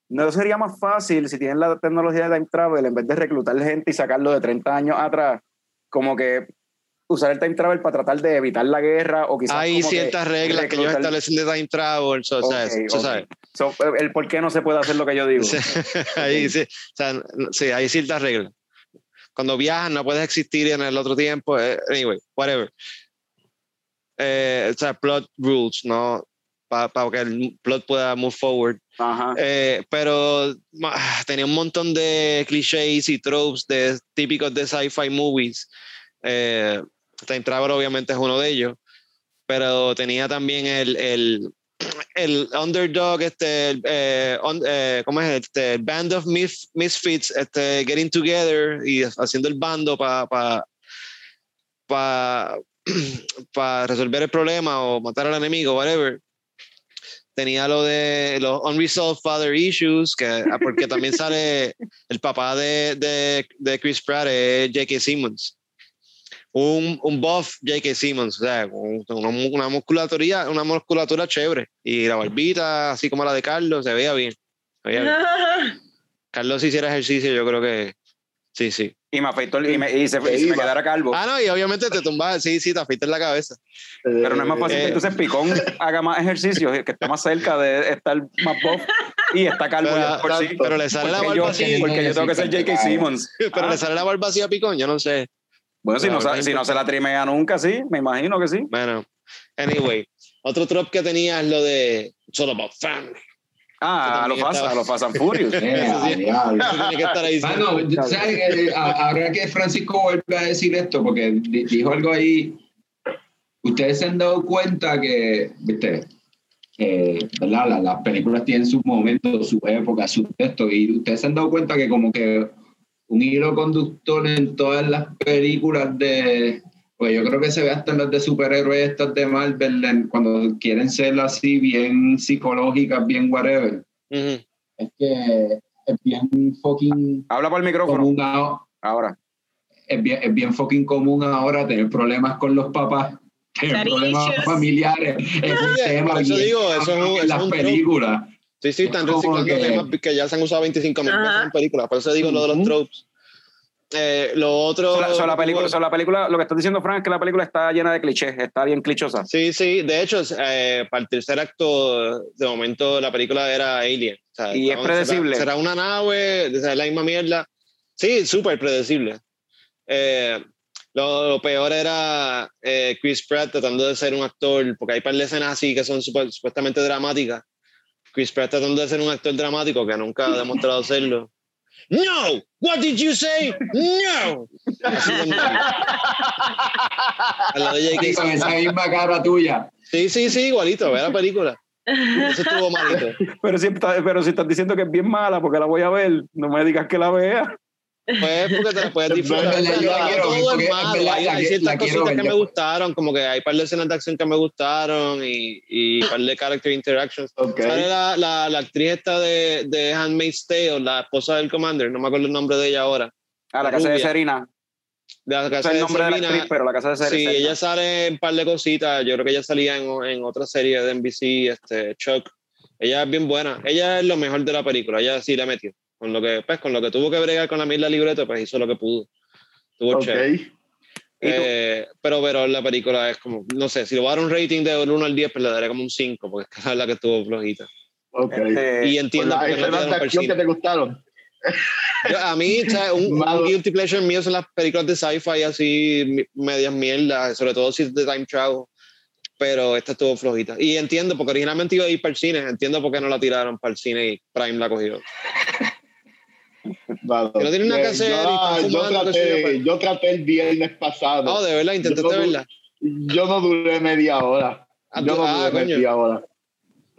¿No sería más fácil si tienen la tecnología de time travel, en vez de reclutar gente y sacarlo de 30 años atrás, como que usar el time travel para tratar de evitar la guerra o quizás Hay ciertas reglas que ellos establecen de time travel, so, Ok, ¿sabes? So, ok. ¿sabes? So, el por qué no se puede hacer lo que yo digo. Sí, ahí sí, o sea, sí, hay ciertas reglas. Cuando viajas no puedes existir en el otro tiempo. eh, Anyway, whatever. Eh, o sea, plot rules, ¿no? Para que el plot pueda move forward. Ajá. Eh, pero tenía un montón de clichés y tropes de, típicos de sci-fi movies. Eh, Time Travel obviamente es uno de ellos, pero tenía también el, el, el underdog, este, eh, eh, ¿cómo es? Este, el Band of Mis- Misfits, este, getting together y haciendo el bando para pa, pa, resolver el problema o matar al enemigo, whatever tenía lo de los unresolved father issues, que, ah, porque también sale el papá de, de, de Chris Pratt, J.K. Simmons. Un, un buff J.K. Simmons, o sea, una, una musculatura, una musculatura chévere. Y la barbita, así como la de Carlos, se veía bien. se veía bien. Carlos si hiciera ejercicio, yo creo que sí, sí. Y me afeitó y, me, y se, y se me quedara calvo. Ah, no, y obviamente te tumbas, sí, sí, te afeitas la cabeza. Pero no es más fácil Eh, que entonces Picón haga más ejercicios, que está más cerca de estar más buff y está calvo Pero, ya por sí. pero le sale la Porque yo, barba así, porque yo tengo que ser J.K. Simmons. pero Ah. le sale la barba así a Picón, yo no sé. Bueno, si no, si no se la trimea nunca, sí, me imagino que sí. Bueno, anyway, otro trop que tenía es lo de It's all about family. Ah, a los Fast, estaba- Fast and Furious. Eso sí. diablo. Eso tiene que estar ahí. Mano, ¿sabes? A- ahora que Francisco vuelve a decir esto, porque di- dijo algo ahí, ustedes se han dado cuenta que, viste, eh, ¿verdad? La- las películas tienen sus momentos, su época, su texto, y ustedes se han dado cuenta que como que un hilo conductor en todas las películas de, pues yo creo que se ve hasta en las de superhéroes estas de Marvel, en- cuando quieren ser así bien psicológicas, bien whatever, Ujú. es que es bien fucking Habla por el micrófono. común a- Ahora. es bien, es bien fucking común ahora tener problemas con los papás, problemas familiares, es un tema eso bien digo, eso es un- en es las películas. Sí, sí, están reciclando que- temas que ya se han usado 25 mil veces en películas. Por eso digo lo de los tropes. Eh, lo otro. So, la, so, la película, so, la película, lo que estás diciendo, Frank, es que la película está llena de clichés, está bien clichosa. Sí, sí. De hecho, eh, para el tercer acto, de momento, la película era Alien. O sea, Y es ¿será- predecible. Será, una nave, será la misma mierda. Sí, súper predecible. Eh, lo, lo peor era eh, Chris Pratt tratando de ser un actor, porque hay par de escenas así que son supu- supuestamente dramáticas. Chris Pratt tratando de ser un actor dramático que nunca ha demostrado serlo. No, what did you say? No. Así al lado de J.K. Sí, con esa misma cara tuya. Sí, sí, sí, igualito, ve la película. Eso estuvo malito. Pero si, está- pero si estás diciendo que es bien mala porque la voy a ver, no me digas que la vea. Pues porque te la puedes disfrutar. verdad, yo la No quiero todo porque es malo. verdad Hay, hay ciertas cositas que me ya. gustaron, como que hay par de escenas de acción que me gustaron y, y par de character interactions. Ok. Sale la, la, la actriz esta de, de Handmaid's Tale, la esposa del Commander, no me acuerdo el nombre de ella ahora. A la casa de. Serena. De la casa sé el de nombre de la Serena. actriz, pero la casa de Sí, Serena. ella sale en un par de cositas. Yo creo que ella salía en, en otra serie de NBC, este, Chuck. Ella es bien buena. Ella es lo mejor de la película. Ella sí la metió. Con lo que, pues, con lo que tuvo que bregar con la misma libreta, pues hizo lo que pudo. Estuvo Ok. chévere. ¿Y tú? Eh, pero, pero la película es como, no sé, si le voy a dar un rating de 1 al 10, pues le daré como un 5, porque es que es la que estuvo flojita. Ok. Este, Y entiendo las por el acción que te gustaron. Yo- a mí, o sea, un, un guilty pleasure mío son las películas de sci-fi así, medias mierdas, sobre todo si es de time travel. Pero esta estuvo flojita. Y entiendo, porque originalmente iba a ir para el cine, entiendo por qué no la tiraron para el cine y Prime la cogió. Vale. Que no tienen nada que hacer Yo, traté, yo traté el viernes pasado. No, de verdad, intentaste Yo no- verla. Yo no duré media hora. Ah, Yo no ah, duré coño. media hora.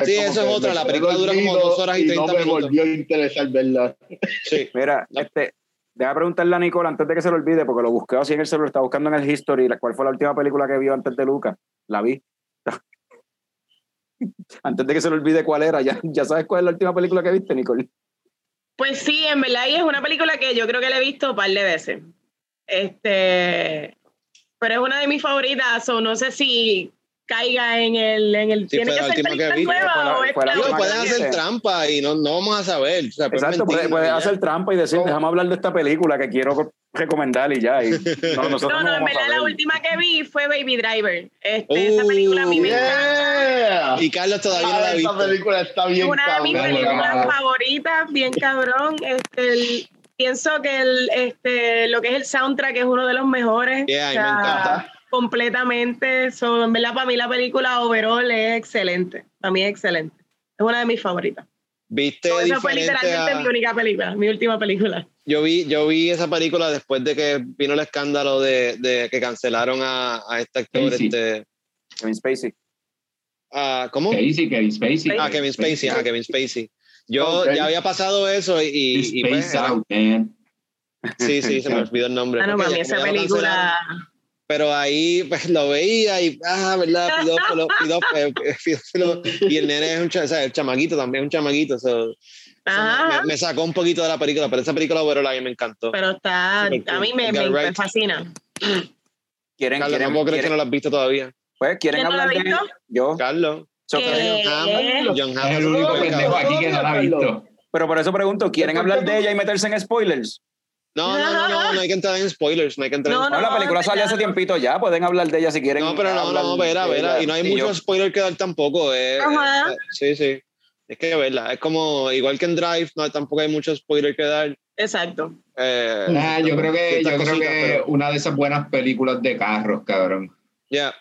Sí, eso es otra, me la película dura como dos horas y no 30 me minutos. volvió a interesar verla. Sí. Mira, este, deja preguntarle a Nicole antes de que se lo olvide, porque lo busqué así en el celular, está buscando en el history la- cuál fue la última película que vio antes de Lucas. La vi. antes de que se le olvide cuál era, ¿ya, ya sabes cuál es la última película que viste, Nicole. Pues sí, en verdad, y es una película que yo creo que la he visto un par de veces. Este, pero es una de mis favoritas, o no sé si caiga en el, en el Sí, tiene que la ser última que película vi. nueva Fue la- o es pueden que hacer trampa y no, no vamos a saber. O sea, Exacto, puede, mentir, puede hacer trampa y decir, déjame hablar de esta película que quiero recomendar y ya. Y, no, nosotros No, no, en verdad la última que vi fue Baby Driver. Este, esa película a mí me encanta. Yeah. Y Carlos todavía no la ha Ah, esa visto. película está Es bien una de mis películas favoritas, bien cabrón. Este, el- pienso que el, este, lo que es el soundtrack es uno de los mejores. Yeah, O sea, me encanta. Completamente. So, en verdad, para mí la película overall es excelente. Para mí es excelente. Es una de mis favoritas. ¿Viste esa fue diferente literalmente a- mi única película, mi última película. Yo vi, yo vi esa película después de que vino el escándalo de, de que cancelaron a, a este actor, Spacey. este, Kevin Spacey. a- ¿cómo? Spacey, Kevin Spacey. Ah, Kevin Spacey, ah, Kevin Spacey. Yo ya había pasado eso y, y, y pues, Out, man. sí, sí, se me olvidó el nombre. Ah, no, ya- esa película. Pero ahí pues, lo veía y, ah, ¿verdad? Pedófilo, pedófilo, pedófilo. Y el nene es un cha- o sea, el chamaquito también es un chamaquito. so, eso Ajá. me, me sacó un poquito de la película, pero esa película overall a mí me encantó. Pero está. Super. A mí me, me, me fascina. ¿Quieren, Carlos, quieren, no puedo creer que no la has visto todavía. pues, ¿quieren ¿Quién no la hablar ha de visto? Yo. Carlos. So, ¿Qué? John Hamm. John Hamm Es el único pendejo aquí que no la ha visto. Pero por eso pregunto, ¿quieren ¿Por qué hablar de ella y meterse en spoilers? No, no, no, no, no hay que entrar en spoilers, no hay que entrar No, en No, la película salió hace tiempito ya, pueden hablar de ella si quieren. No, pero no, no, verá, verá. Y no hay Y yo- mucho spoiler que dar tampoco. eh, Ajá. eh, sí, sí. Es que verla. Es como, igual que en Drive, no, tampoco hay mucho spoiler que dar. Exacto. Eh, Ah, yo creo que, yo creo que pero- una de esas buenas películas de carros, cabrón. Ya.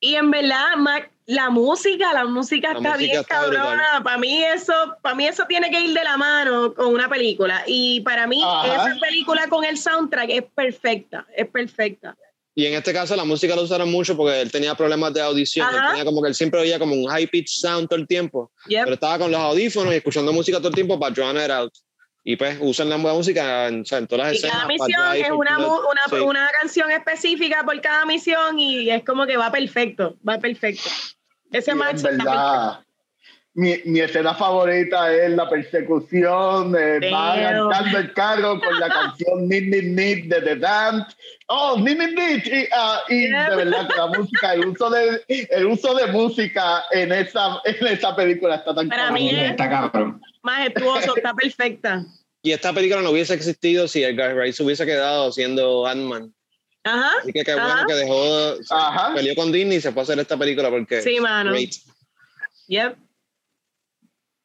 Y en verdad, Mac, la música, la música La está música bien está cabrona. Para mí eso, para mí eso tiene que ir de la mano con una película. Y para mí Ajá. esa película con el soundtrack es perfecta, es perfecta. Y en este caso la música la usaron mucho porque él tenía problemas de audición. Él tenía como que él siempre oía como un high pitch sound todo el tiempo. Yep. Pero estaba con los audífonos y escuchando música todo el tiempo para drown it out. Y pues usan la música en, o sea, en todas las Y escenas. cada misión es una, una, Sí. una canción específica por cada misión y es como que va perfecto, va perfecto. Ese match en verdad. Mi, mi escena favorita es la persecución, eh, va Damn. arrancando el carro con la canción Nit Nit Nit de The Damned. Oh, Nit Nit Nit. Y, ah, y Yeah. de verdad que la música, el uso de, el uso de música en esa, en esa película está tan Para cabrón. mí es- Está cabrón. Majestuoso, está perfecta. Y esta película no hubiese existido si Edgar Wright se hubiese quedado siendo Ant-Man. Ajá. Así que qué Ajá. bueno que dejó, se Ajá. peleó con Disney y se fue a hacer esta película porque Sí, mano. great. Yep.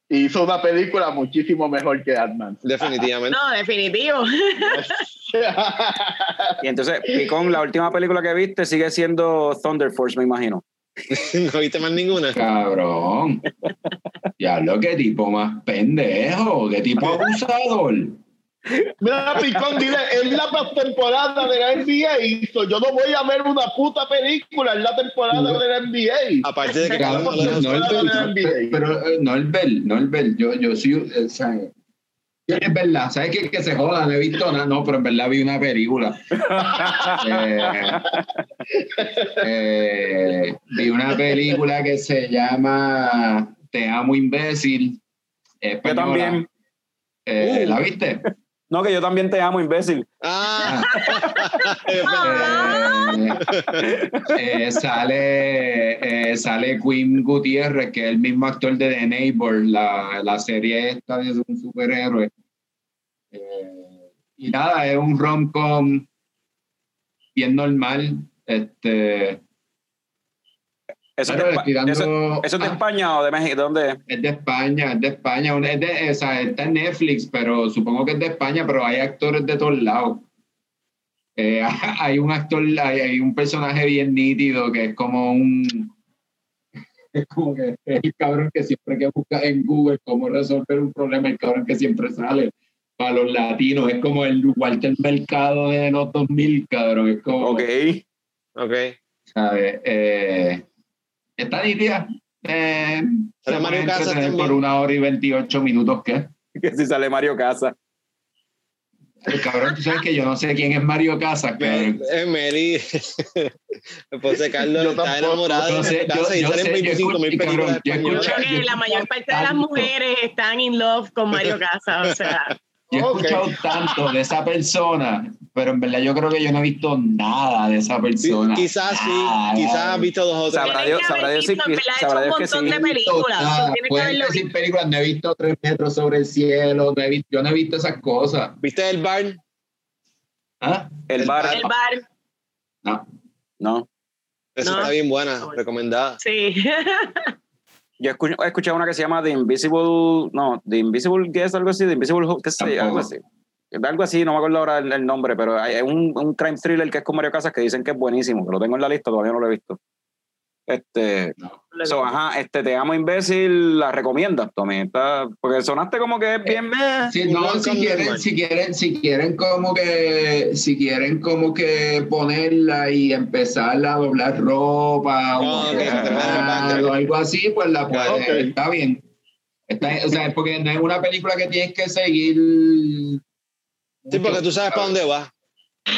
y hizo una película muchísimo mejor que Ant-Man. Definitivamente. No, definitivo. Y entonces, Picón, la última película que viste sigue siendo Thunder Force, me imagino. ¿No viste más ninguna? Cabrón. Diablo, qué tipo más pendejo, qué tipo abusador. Mira, Picón, dile, es la temporada de la NBA. So yo no voy a ver una puta película en la temporada de la NBA. Aparte de que Carlos no, no, Norbert, pero eh, no el Bell, no el Bell. Yo, yo sí, eh, o sea, yo- es verdad, ¿sabes qué? Que se joda, no he visto nada, no, pero en verdad vi una película. Eh, eh, vi una película que se llama Te amo imbécil. Yo española. también. Eh, Uh. ¿La viste? No, que yo también te amo, imbécil. Ah, Eh, eh, sale, eh, sale Quinn Gutiérrez, que es el mismo actor de The Neighbor, la, la serie esta de un superhéroe. Eh, y nada, es un rom-com bien normal. Este, ¿Eso, es Claro, de, Espa- dando- eso- eso es de Ah. España o de México? ¿De dónde es? es de España, es de España, es de, o sea, está en Netflix, pero supongo que es de España, pero hay actores de todos lados. Eh, hay un actor, hay, hay un personaje bien nítido que es como un, es como que es el cabrón que siempre que busca en Google cómo resolver un problema, el cabrón que siempre sale para los latinos, es como el Walter Mercado de los 2000, cabrón, es como, Ok. ok. ¿sabes? Eh, está nítida. Eh, se Mario entretener por una hora y 28 minutos, ¿qué? Que si sale Mario Casa. El cabrón, tú sabes que yo no sé quién es Mario Casas, cabrón. Meli, esposa de Carlos, Yo está tampoco. enamorada Yo sé, Casa yo- y yo salen sé, yo 25 mil escuché, películas cabrón, yo españolas. Creo que la mayor parte de las mujeres están in love con Mario Casas, o sea. Yo he escuchado tanto de esa persona, pero en verdad yo creo que yo no he visto nada de esa Sí, persona. quizás sí, quizás has visto dos o tres. Sabrá Dios- sabrá Dios visto, sabrá un Dios que montón sí. de películas. nada. que haberlo visto. películas, no he visto tres metros sobre el cielo, no he visto, yo no he visto esas cosas. ¿Viste el bar? ¿Ah? El, El bar. bar. El bar, No. No. Esa No. está bien buena, recomendada. sí. Yo escucho- he escuchado una que se llama The Invisible. No, The Invisible Guest, algo así. The Invisible Host, qué sé, algo así. Algo así, no me acuerdo ahora el, el nombre, pero hay hay un, un crime thriller que es con Mario Casas que dicen que es buenísimo, que lo tengo en la lista, todavía no lo he visto. Este, No. so, ajá, este Te amo imbécil, la recomiendas, Tommy. Está- porque sonaste como que es bien meh. Sí, Un no, si quieren, normal. si quieren, si quieren como que, si quieren como que ponerla y empezar a doblar ropa o, Ah, o algo así, pues la pueden, Ok. está bien. Está, o sea, porque no es una película que tienes que seguir. Sí, porque tú sabes para dónde va.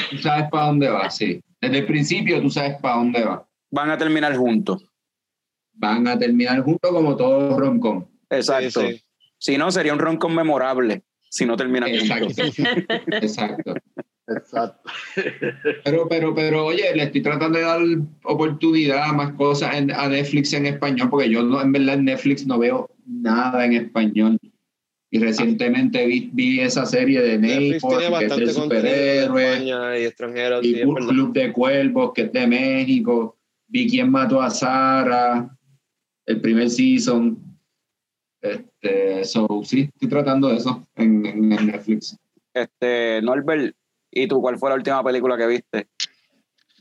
Tú sabes para dónde va, sí. Desde el principio tú sabes para dónde va. Van a terminar juntos. Van a terminar juntos como todo romcom. Exacto. Sí, sí. Si no, sería un ron conmemorable si no terminan Exacto. juntos. Exacto. Exacto. Pero, pero, pero, oye, le estoy tratando de dar oportunidad a más cosas en- a Netflix en español, porque yo no, en verdad en Netflix no veo nada en español. Y recientemente vi, vi esa serie de tiene que es de superhéroe, España y extranjeros. y. Club de Cuervos, que es de México. Vi quién mató a Sara, el primer season. Este, so, sí, estoy tratando de eso en, en- en Netflix. Este, Norbert, ¿y tú cuál fue la última película que viste?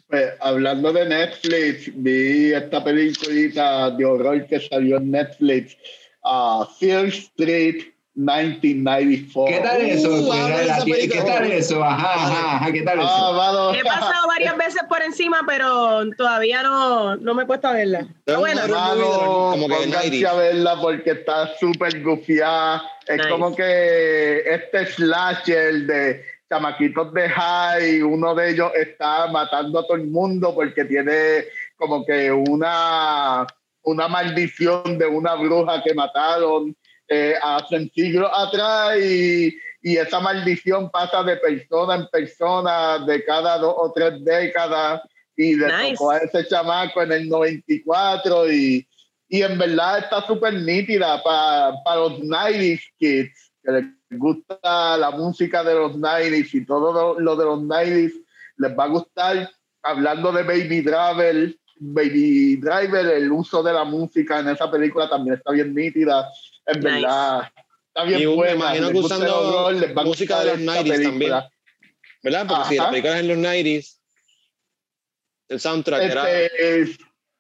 Pues, hablando de Netflix, vi esta película de horror que salió en Netflix, uh, Fear Street 1994. ¿Qué tal eso? Uh, ¿Qué ¿Qué tal eso? Ajá, ajá, ajá, ¿qué tal Ah, eso? mano. He pasado varias veces por encima, pero todavía no, no me he puesto a verla. Está buena. Horror movie, Mano, como que pónganse 90s. a verla porque está súper gufiada. Es Nice. como que este slasher de chamaquitos de high, uno de ellos está matando a todo el mundo porque tiene como que una, una maldición de una bruja que mataron eh, hace siglos atrás y, y esa maldición pasa de persona en persona de cada dos o tres décadas y le Nice. tocó a ese chamaco en el 94 y, y en verdad está súper nítida para los 90s kids que les gusta la música de los 90s y todo lo, lo de los 90s les va a gustar hablando de Baby Driver Baby Driver el uso de la música en esa película también está bien nítida En Nice. verdad. Está bien Y me buena. imagino Les que usando horror, les va a música de los esta 90s también. ¿Verdad? Porque si la Ajá. película es en los 90s, el soundtrack era. Este, es-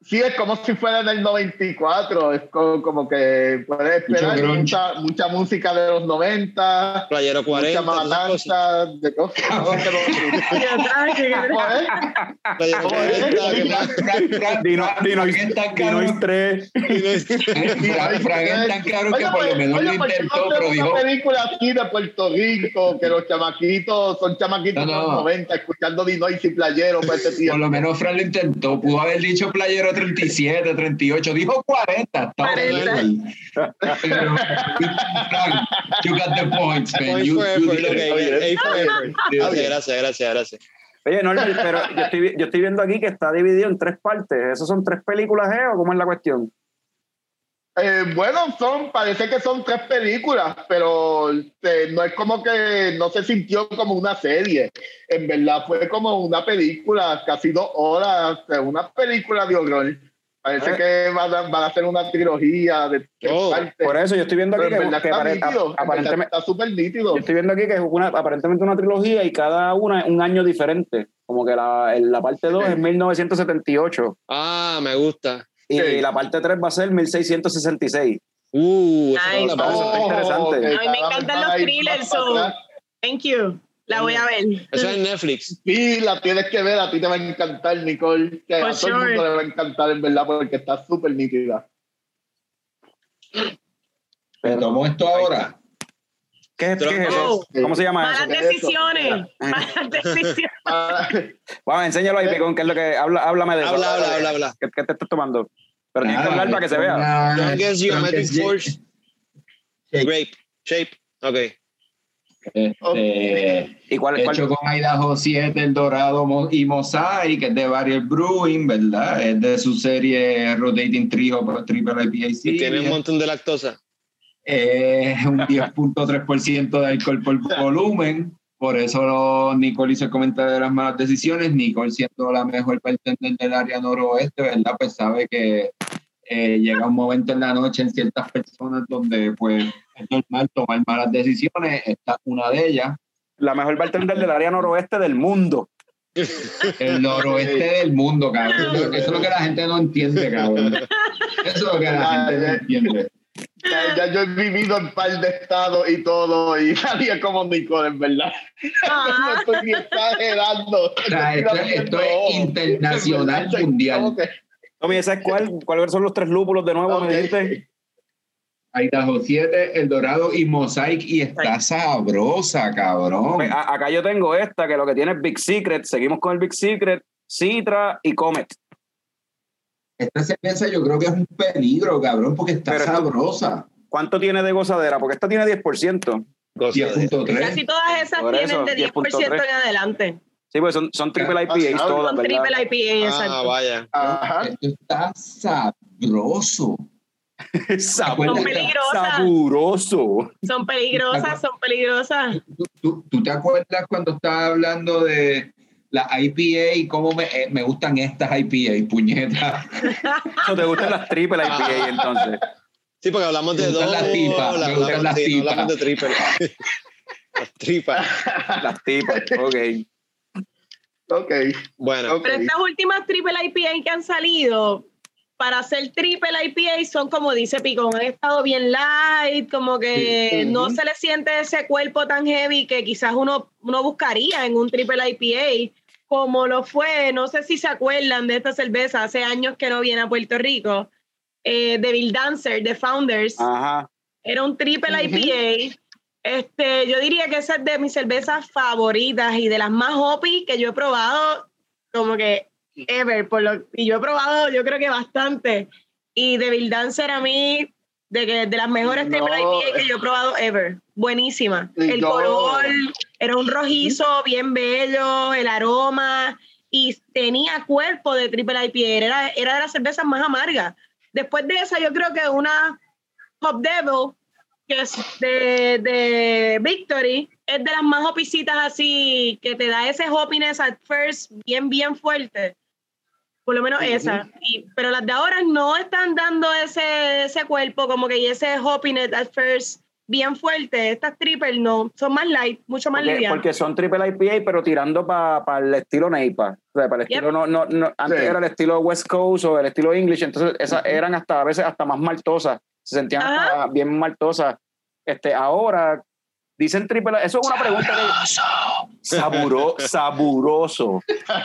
sí, es como si fuera en el 94. Es como, como que puedes esperar mucha, mucha música de los 90, Playero 40, mucha matanza, de cosas. que no- Qué atraque, qué atraque. Joder, Playero 40, que más- Frank, Frank, Dino, Frank, Dino, Frank es tan Dino cabrón- 3. Frank- tan cabrón que Oye, por lo pues, menos lo ¿por qué intentó, pero dijo, una película aquí de Puerto Rico, que los chamaquitos son chamaquitos de los 90, escuchando Dinois y Playero para ese por lo menos Frank lo intentó, pudo haber dicho playero 37, 38, dijo 40, está 40. bien. Pero, Frank, you got the points, man. You- you. Gracias, gracias, gracias, gracias. Oye, Norbert, pero yo estoy, yo estoy viendo aquí que está dividido en tres partes. ¿Esos son tres películas, eh? ¿O cómo es la cuestión? Eh, bueno, son, parece que son tres películas, pero eh, no es como que no se sintió como una serie. En verdad fue como una película, casi dos horas, una película de horror. Parece Eh. que van a, van a hacer una trilogía de tres Oh, partes. Por eso yo estoy viendo aquí que, está apare- nítido, aparentemente, está súper nítido. yo estoy viendo aquí que es una, aparentemente una trilogía y cada una es un año diferente. Como que la, la parte 2 es 1978 Ah, me gusta. Y Sí. la parte 3 va a ser 1666. Uh, Nice. Eso está interesante. A mí me encantan los thrillers, so-. Thank you. La voy a ver. Eso es en Netflix. Sí, la tienes que ver, a ti te va a encantar, Nicole. Que For a todo el mundo le va a encantar, en verdad, porque está súper nítida. ¿Me tomo esto ahora? ¿Qué, es- qué es eso? ¿Cómo se llama Malas eso? ¿Qué es eso? decisiones. Malas decisiones. Ah, Bueno, enséñalo ahí, Picón, que es lo que habla, háblame de eso. Habla, habla, habla, habla. ¿Qué, qué te estás tomando? Pero tienes que hablar para que se vea. Strongest Geometric Force. Grape. Shape. Ok. Este, ¿Y cuál, cuál- hecho con Idaho 7, El Dorado y Mosaic, es de Barrier Brewing, ¿verdad? Es de su serie Rotating Trio Triple IPA Y tiene un montón de lactosa. Es un 10.3% de alcohol por volumen. Por eso Nicole hizo el comentario de las malas decisiones. Nicole, siendo la mejor bartender del área noroeste, ¿verdad? Pues sabe que eh, llega un momento en la noche en ciertas personas donde pues es normal tomar malas decisiones. Esta es una de ellas. la mejor bartender del área noroeste del mundo. El noroeste del mundo, cabrón. Eso es lo que la gente no entiende, cabrón. Eso es lo que la gente no entiende. Ya, ya yo he vivido en par de estados y todo, y nadie como Nicole, en verdad. Ah. no estoy ni exagerando. O sea, esto, esto es internacional, mundial. Tommy, ¿sabes cuál? ¿Cuáles son los tres lúpulos de nuevo? Ok. Me dijiste. Idaho 7, El Dorado y Mosaic y está sabrosa, cabrón. Pues, a- acá yo tengo esta, que lo que tiene es Big Secret. Seguimos con el Big Secret, Citra y Comet. Esta cerveza yo creo que es un peligro, cabrón, porque está Pero esto- sabrosa. ¿Cuánto tiene de gozadera? Porque esta tiene 10%. Gozadera. 10.3. Casi todas esas Por tienen eso, de 10% 10.3. en adelante. Sí, pues son, son triple IPAs Ah, todas, Son ¿verdad? triple IPA, Ah, exacto. vaya. Ajá. Esto está sabroso. Sabor- Son peligrosas. Saburoso. Son peligrosas, son peligrosas. ¿Tú, tú, tú te acuerdas cuando estaba hablando de la IPA y cómo me, eh, me gustan estas IPA, puñetas? Eso te gustan las triple IPA entonces. Sí, porque hablamos de Me dos. gustan las tipas, las sí, no tipas. hablamos de triple. las tripas. Las tipas, ok. Ok, Bueno, ok. Pero estas últimas triple IPA que han salido, para hacer triple IPA son como dice Picón, han estado bien light, como que Sí. no se le siente ese cuerpo tan heavy que quizás uno, uno buscaría en un triple IPA, como lo fue, no sé si se acuerdan de esta cerveza, hace años que no viene a Puerto Rico, eh, Devil Dancer, de Founders. Ajá. Era un triple Ujú. IPA. Este, yo diría que esa es de mis cervezas favoritas y de las más hoppy que yo he probado, como que ever. Por lo, y yo he probado, yo creo que bastante. Y Devil Dancer a mí, de, que, de las mejores No. triple IPA que yo he probado ever. Buenísima. El yo- color era un rojizo bien bello, el aroma y tenía cuerpo de triple IPA. Era, era de las cervezas más amargas. Después de esa, yo creo que una Hop Devil, que es de, de Victory, es de las más hopicitas así, que te da ese hoppiness at first bien, bien fuerte. Por lo menos esa. Y, pero las de ahora no están dando ese, ese cuerpo, como que y ese hoppiness at first bien fuerte. Estas triple no, son más light, mucho más livianas. porque son triple IPA, pero tirando para el estilo NEIPA. O sea, para el Yep. estilo, no, no, no, antes Sí. era el estilo West Coast o el estilo English, entonces esas eran hasta a veces hasta más maltosas, se sentían bien maltosas. Este, ahora dicen triple, eso es una pregunta que saburo, saburoso.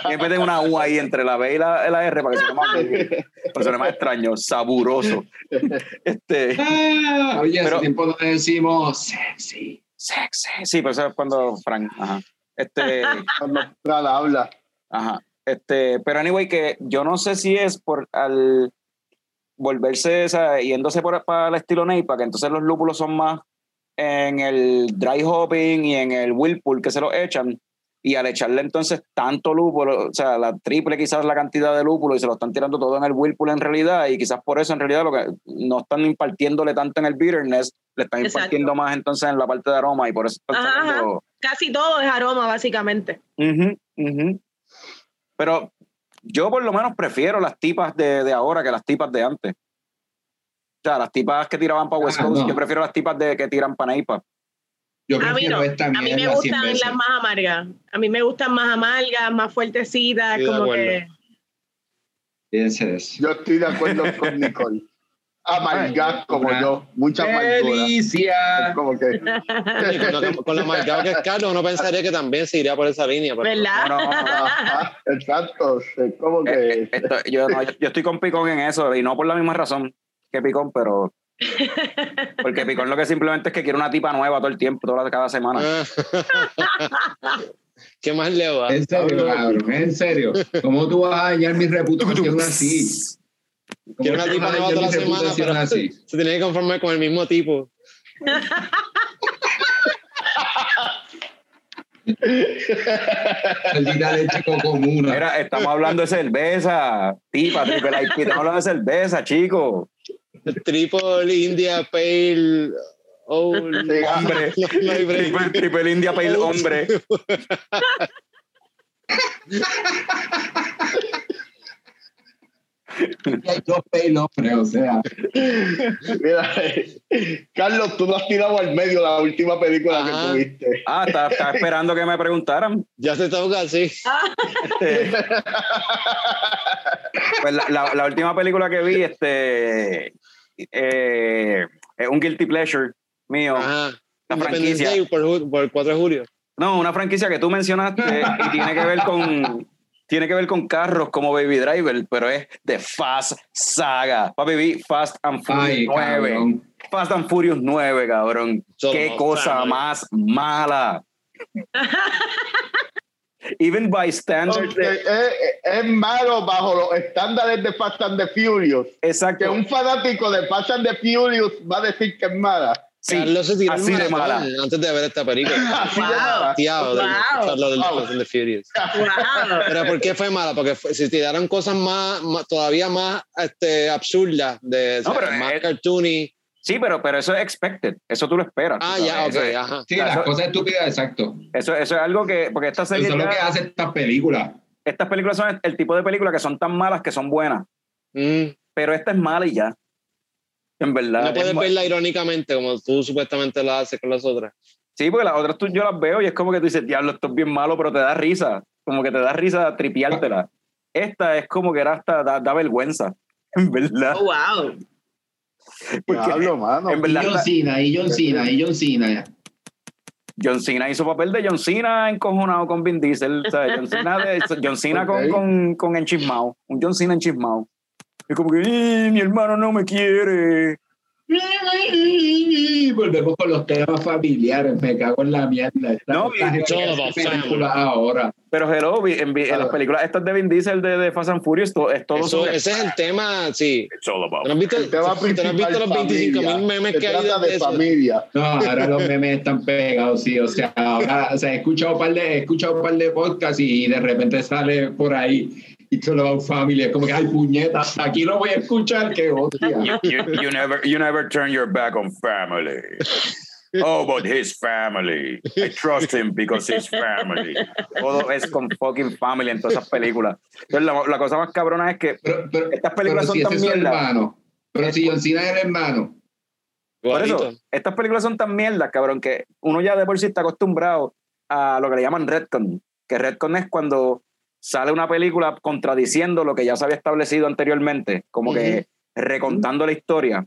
Y en vez de una U ahí entre la B y la, la R para que suene más, para más extraño, saburoso. Este, Ah, oye, Pero- hace tiempo no decimos sexy. sexy. Sí, pero eso es cuando Frank, ajá. Este, Cuando Fran habla. Ajá. Este, pero anyway, que yo no sé si es por al volverse, o sea, yéndose por, para el estilo Neipa, que entonces los lúpulos son más en el dry hopping y en el whirlpool que se lo echan. Y al echarle entonces tanto lúpulo, o sea, la triple quizás la cantidad de lúpulo y se lo están tirando todo en el whirlpool en realidad, y quizás por eso en realidad lo que no están impartiéndole tanto en el bitterness, le están Exacto. impartiendo más entonces en la parte de aroma y por eso están Ajá, saliendo- Casi todo es aroma, básicamente. Ujú. Pero yo por lo menos prefiero las tipas de, de ahora que las tipas de antes. O sea, las tipas que tiraban para West Ah, Coast, no. yo prefiero las tipas de que tiran para Neipa. Yo A mí no. esta A mí me gustan las más amargas. A mí me gustan más amargas, más fuertecitas, Estoy como que. Eso. Yo estoy de acuerdo con Nicole. Amargas como Una yo. Mucha amargura. ¡Delicia! como que. Con, lo- con la marcada que es Carlos, uno pensaría que también se iría por esa línea. pero- ¿Verdad? No, no, no. Exacto. Es como Eh, que. eh, esto- yo, no, yo- yo estoy con Picón en eso y no por la misma razón que Picón, pero. Porque Picón lo que simplemente es que quiere una tipa nueva todo el tiempo, toda, cada semana. ¿Qué más le va? En serio, cabrón, en serio. ¿Cómo tú vas a dañar mi reputación así? ¿Cómo Quiere una tipa nueva toda la semana, pero así? se tiene que conformar con el mismo tipo. Maldita leche comuna. Mira, estamos hablando de cerveza, tipa, triple IP, estamos hablando de cerveza, chicos. Triple India Pale. Oh, Sí, Hombre, no, no hay break. triple, triple India Pale hombre. Hay dos pelos, pero o sea. Mira, Carlos, tú no has tirado al medio la última película Ajá. que tuviste. Ah, estaba, estaba esperando que me preguntaran. Ya se toca así. Este, pues la, la- la última película que vi, este, eh, es un guilty pleasure mío. Ajá. La franquicia. Day por, por el 4 de julio. No, una franquicia que tú mencionaste y tiene que ver con tiene que ver con carros como Baby Driver, pero es de Fast Saga. Papi, vi Fast and Furious Ay, 9. cabrón. Fast and Furious 9, cabrón. Solo Qué cosa más mala. Even by standards. De- es, es malo bajo los estándares de Fast and the Furious. Que exacto. un fanático de Fast and the Furious va a decir que es mala. Sí, Carlos se tiró así de mala. antes de ver esta película. Así de Wow. mala. Tiado de Wow. escucharlo del Wow. Fast and the Furious. Wow. Pero ¿por qué fue mala? Porque fue- si tiraron cosas más, más- todavía más este, absurdas, de, No, pero más es- cartoony. Sí, pero, pero eso es expected. Eso tú lo esperas. Ah, ya, ok, Eso, ajá. Sí, Claro, las eso- cosas estúpidas, exacto. eso, eso es algo que. Porque esta Eso serie es lo que hace esta película. estas películas son el tipo de películas que son tan malas que son buenas. Mm, Pero esta es mala y ya. En verdad. no es puedes verla irónicamente como tú supuestamente la haces con las otras. Sí, porque las otras tú, yo las veo y es como que tú dices, diablo, esto es bien malo, pero te da risa. Como que te da risa tripiártela. Esta es como que era hasta da, da vergüenza. En verdad. Oh, wow. Porque Diablo, mano. en Y verdad John Cena, y John Cena, y John Cena. John Cena hizo papel de John Cena encojonado con Vin Diesel. sea, John Cena, de- John Cena con, con, con enchismado. Un John Cena enchismado. Es como que, "Eh, mi hermano no me quiere. Volvemos con los temas familiares, me cago en la mierda. Esta- No, Todo ahora. Pero hello, en, en las Ah. películas estas de Vin Diesel de, de Fast and Furious, to- es todo Eso, sobre- ese es el tema, sí. It's all about- ¿Tú no has visto, El tema tú no has visto los 25 familia. mil memes que hay de de eso? familia. No, ahora los memes están pegados, sí. O sea, ahora, o sea, he escuchado un par de, he escuchado un par de podcasts y de repente sale por ahí It's all about family. Es como que, ay, puñetas, aquí lo voy a escuchar, qué hostia. You, you, you never, you never turn your back on family. Oh, but his family. I trust him because his family. Todo es con fucking family en todas esas películas. Entonces, la, la cosa más cabrona es que Pero, pero- Estas películas pero son si tan mierda. hermano. Pero si John Cena es el hermano. Por eso, estas películas son tan mierdas, cabrón, que uno ya de por sí está acostumbrado a lo que le llaman retcon. Que retcon es cuando sale una película contradiciendo lo que ya se había establecido anteriormente, como que recontando la historia.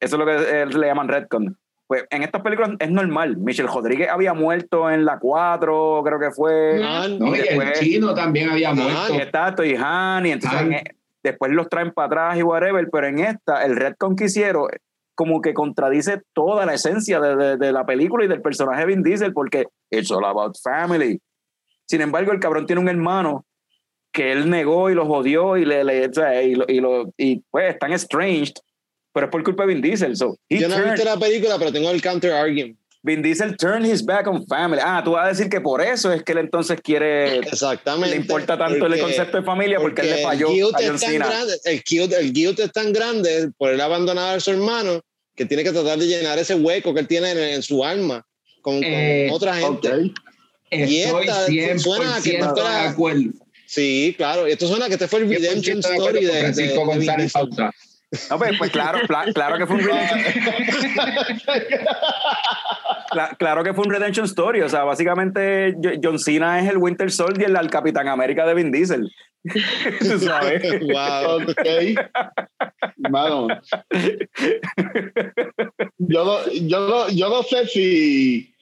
Eso es lo que eh, le llaman retcon. Pues en estas películas es normal. Michelle Rodríguez había muerto en la 4, creo que fue. Han, No, y el después- chino también había Ah, muerto. Y está y Han, y entonces Han. en e- después los traen para atrás y whatever, pero en esta, el retcon que hicieron como que contradice toda la esencia de, de- de la película y del personaje de Vin Diesel, porque it's all about family. Sin embargo, el cabrón tiene un hermano que él negó y lo jodió y, le, le- y, lo- y, lo- y, pues están estranged, pero es por culpa de Vin Diesel. So, he Yo no he visto la película, pero tengo el counter argument. Vin Diesel turned his back on family. Ah, tú vas a decir que por eso es que él entonces quiere, Exactamente. le importa tanto el porque- concepto de familia porque, él le falló el guilt a John es tan Cena. grande, el guilt, el guilt es tan grande por él abandonar a su hermano que tiene que tratar de llenar ese hueco que él tiene en, en su alma con, con Eh, otra gente. Ok. Y Estoy esta 100% suena a que de fuera- acuerdo. Sí, claro. Esto suena que este fue el 100% redemption de story de, de, Francisco de González. Pausa. No, pues, pues claro, claro que fue un redemption, Cla- claro que fue un redemption story. O sea, básicamente Jo- John Cena es el Winter Soldier, el Capitán América de Vin Diesel. Tú sabes. Wow. Ok. Mano. Yo no, yo no, yo no sé si,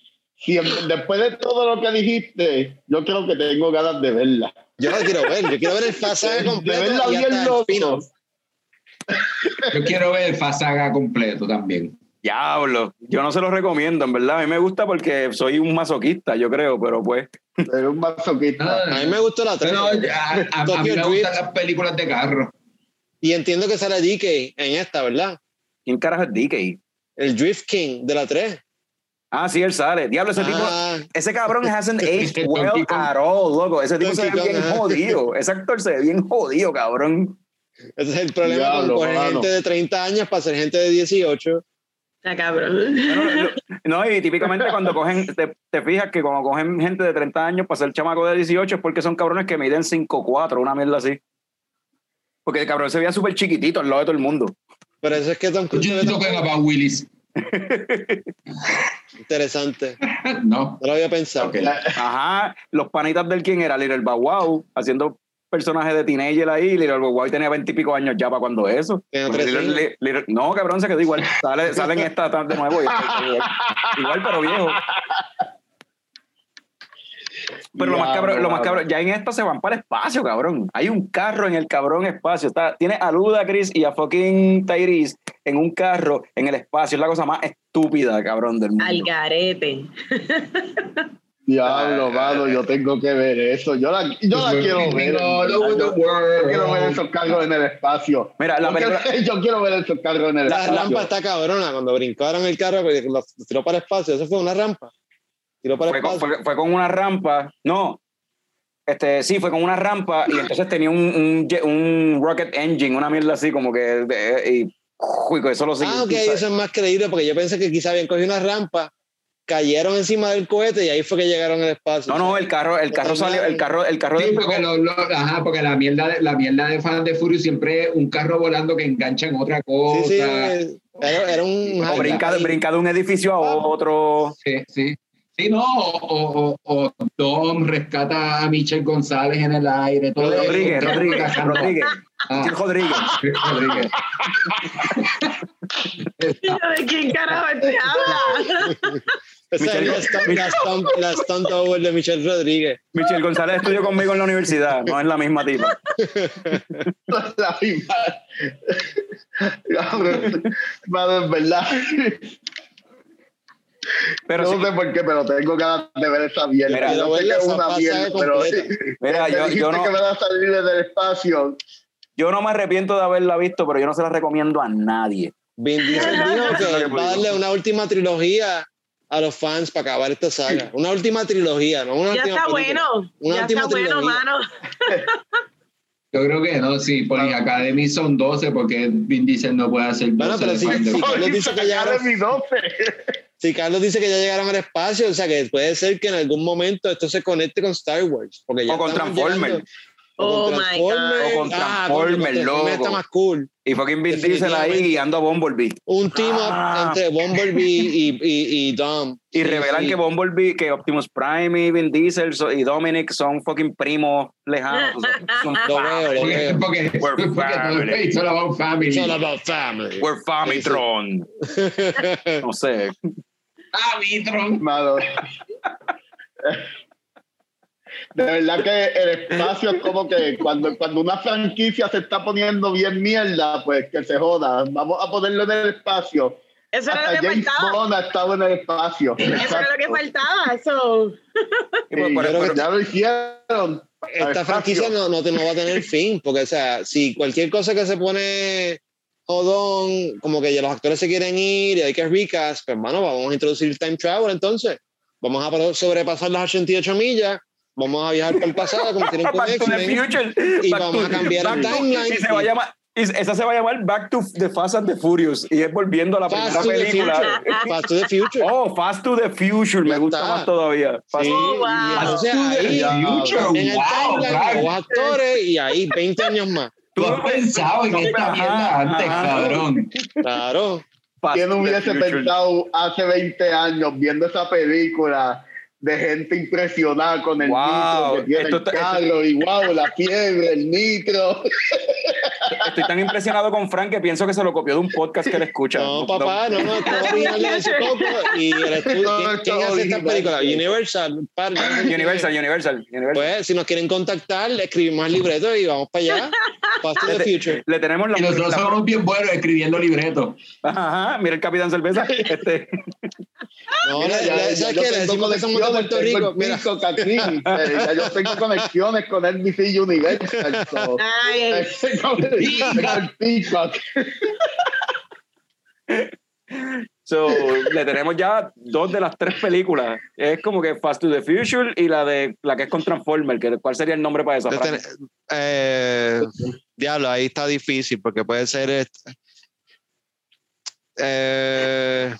si en- después de todo lo que dijiste, yo creo que tengo ganas de verla. Yo la quiero ver. Yo quiero ver el pasaje De completo verla y bien hasta el loco. final. Yo quiero ver el Fasaga completo también. Diablo. Yo no se lo recomiendo, en verdad. A mí me gusta porque soy un masoquista, yo creo, pero pues. Es un masoquista. A mí me gustó la 3. Pero a, a- a mí me Drift. gustan las películas de carro. Y entiendo que sale DK en esta, ¿verdad? ¿Quién carajo es DK? El Drift King de la 3. Ah, sí, él sale. Diablo, ese tipo. Ah, Ese cabrón hasn't aged well at all, loco. Ese tipo se ve bien jodido. Ese actor se ve bien jodido, cabrón. ese es el problema Diablo, con coger mano. gente de 30 años para ser gente de 18. Está cabrón. Bueno, no, y típicamente cuando cogen, te, te fijas que cuando cogen gente de 30 años para ser chamaco de 18 es porque son cabrones que miden 5'4, una mierda así. Porque el cabrón se veía súper chiquitito al lado de todo el mundo. Pero eso es que Tom Cruise se Yo no Willis. interesante. No. No lo había pensado. Ok. Ajá, los panitas del quién era Little Bow haciendo personaje de teenager ahí. Little Bow tenía 20 y pico años ya para cuando eso. Little-. Little- no, cabrón, se quedó igual. Sale, sale en esta de nuevo. y igual, pero viejo. Pero lo más cabrón, lo más cabrón, ya en esta se van para el espacio, cabrón. Hay un carro en el cabrón espacio. Está, tiene a Ludacris y a fucking Tyrese en un carro en el espacio. Es la cosa más estúpida, cabrón, del mundo. Al garete. Diablo, mano, yo tengo que ver eso. Yo la, yo la quiero ver. Yo, yo quiero ver esos carros en el espacio. Mira, la yo, quiero, película- yo quiero ver esos carros en el La espacio. rampa está cabrona. Cuando brincaron el carro, pues, lo tiró para el espacio. Eso fue una rampa. Tiró para el fue, con, espacio. fue- fue con una rampa. No. Este, sí, fue con una rampa y entonces tenía un, un, un rocket engine, una mierda así como que. de- y, uy, con eso lo. Ah, ok, eso es más creíble porque yo pensé que quizá habían cogido una rampa, cayeron encima del cohete y ahí fue que llegaron al espacio. No, no, el carro, el carro salió, el carro, el carro Sí, de- porque, lo- lo- ajá, porque la mierda de, la mierda de Fan de Furious siempre es un carro volando que engancha en otra cosa. Sí, sí, era, era un... o brinca, brinca de un edificio a otro. Sí, sí. Sí, no, o, o, o Tom rescata a Michelle González en el aire. Todo Rodríguez, Rodríguez. Rodríguez. Ah, Rodríguez. Rodríguez. ¿De quién carajo te habla? Esa es Michelle- la stunt, la stunt- la stunt double de Michelle Rodríguez. Michelle González estudió conmigo en la universidad, no es la misma tipa. la misma. Cabrón, Mano, en verdad. Pero no sí, sé por qué, pero tengo ganas de ver esa mierda. Mira, yo yo sé que es una mierda, pero mira, yo, dijiste yo no, que van a salir desde el espacio. yo no me arrepiento de haberla visto, pero yo no se la recomiendo a nadie. Vin Diesel dijo que va a darle una última trilogía a los fans para acabar esta saga. Una última trilogía, no una Ya última está película. bueno. Una ya última está bueno, mano. Yo creo que no, sí, Poli Academy son 12 porque Vin Diesel no puede hacer 12 Bueno, pero de sí. Furious. les dice que ya Sacar era- de mi 12. Si Carlos dice que ya llegaron al espacio, o sea que puede ser que en algún momento esto se conecte con Star Wars. Porque ya O con Transformers. llegando- Oh con my God. Transformers. O con Ah, Transformers, Transformers loco. está más cool. Y fucking Vin Diesel ahí guiando a Bumblebee. Un team up Ah. entre Bumblebee y, y, y Dom. Y Sí, revelan sí. que Bumblebee, que Optimus Prime y Vin Diesel so- y Dominic son fucking primos lejanos. Son, son Lo veo, lo family. veo. Porque, porque, We're porque family. es all about family. It's all about family. We're Famitron. No sé. Famitron. Malo. De verdad que el espacio es como que cuando, cuando una franquicia se está poniendo bien mierda, pues que se joda. Vamos a ponerlo en el espacio. Eso era Hasta lo que James faltaba. Bond ha estado en el espacio. Eso era lo que faltaba. So. Y por- Sí, por- pero por- ya lo hicieron. Esta franquicia no, no, te- no va a tener fin, porque, o sea, si cualquier cosa que se pone jodón, como que ya los actores se quieren ir y hay que recast, pues, hermano, vamos a introducir time travel entonces. Vamos a sobrepasar las 88 millas, vamos a viajar por el pasado, como tienen con Back to the X-Men. Future. Y Back vamos to- a cambiar el Back to- timeline. Y se va a llamar. y esa se va a llamar Back to the Fast and the Furious. Y es volviendo a la Fast primera to the película. future. Fast to the future. Oh, Fast to the Future. Me gusta más todavía. Fast Sí, Oh, wow. entonces ahí, Future, en el wow, timeline, nuevos actores y ahí 20 años más. Tú has pensado en esta Ajá, mierda antes, ajá. cabrón. Claro. ¿Quién hubiese pensado hace 20 años viendo esa película de gente impresionada con el Wow, nitro que tiene el carro y wow, la fiebre, el nitro? Estoy tan impresionado con Frank que pienso que se lo copió de un podcast que él escucha. No, papá, no, no, es original de ese poco. Y el estudio, No, ¿quién, quién hace estas películas? Universal. par, Universal, Universal. Universal. Pues, si nos quieren contactar, le escribimos el libreto y vamos para allá. Fast to the Le, future. le tenemos la, Y nosotros somos bien buenos escribiendo libretos. Ajá, mira el Capitán Cerveza. Este, No, Mira, ya- ya ¿sabes yo qué? Le tengo decimos que somos de conexiones, Puerto Rico. el Mira, aquí, eh, ya yo tengo conexiones con NBC Universal. so, Ay, el so, le tenemos ya dos de las tres películas. Es como que Fast to the Future y la de la que es con Transformer. Que, ¿Cuál sería el nombre para esa? tener- eh, diablo, ahí está difícil porque puede ser. este- eh,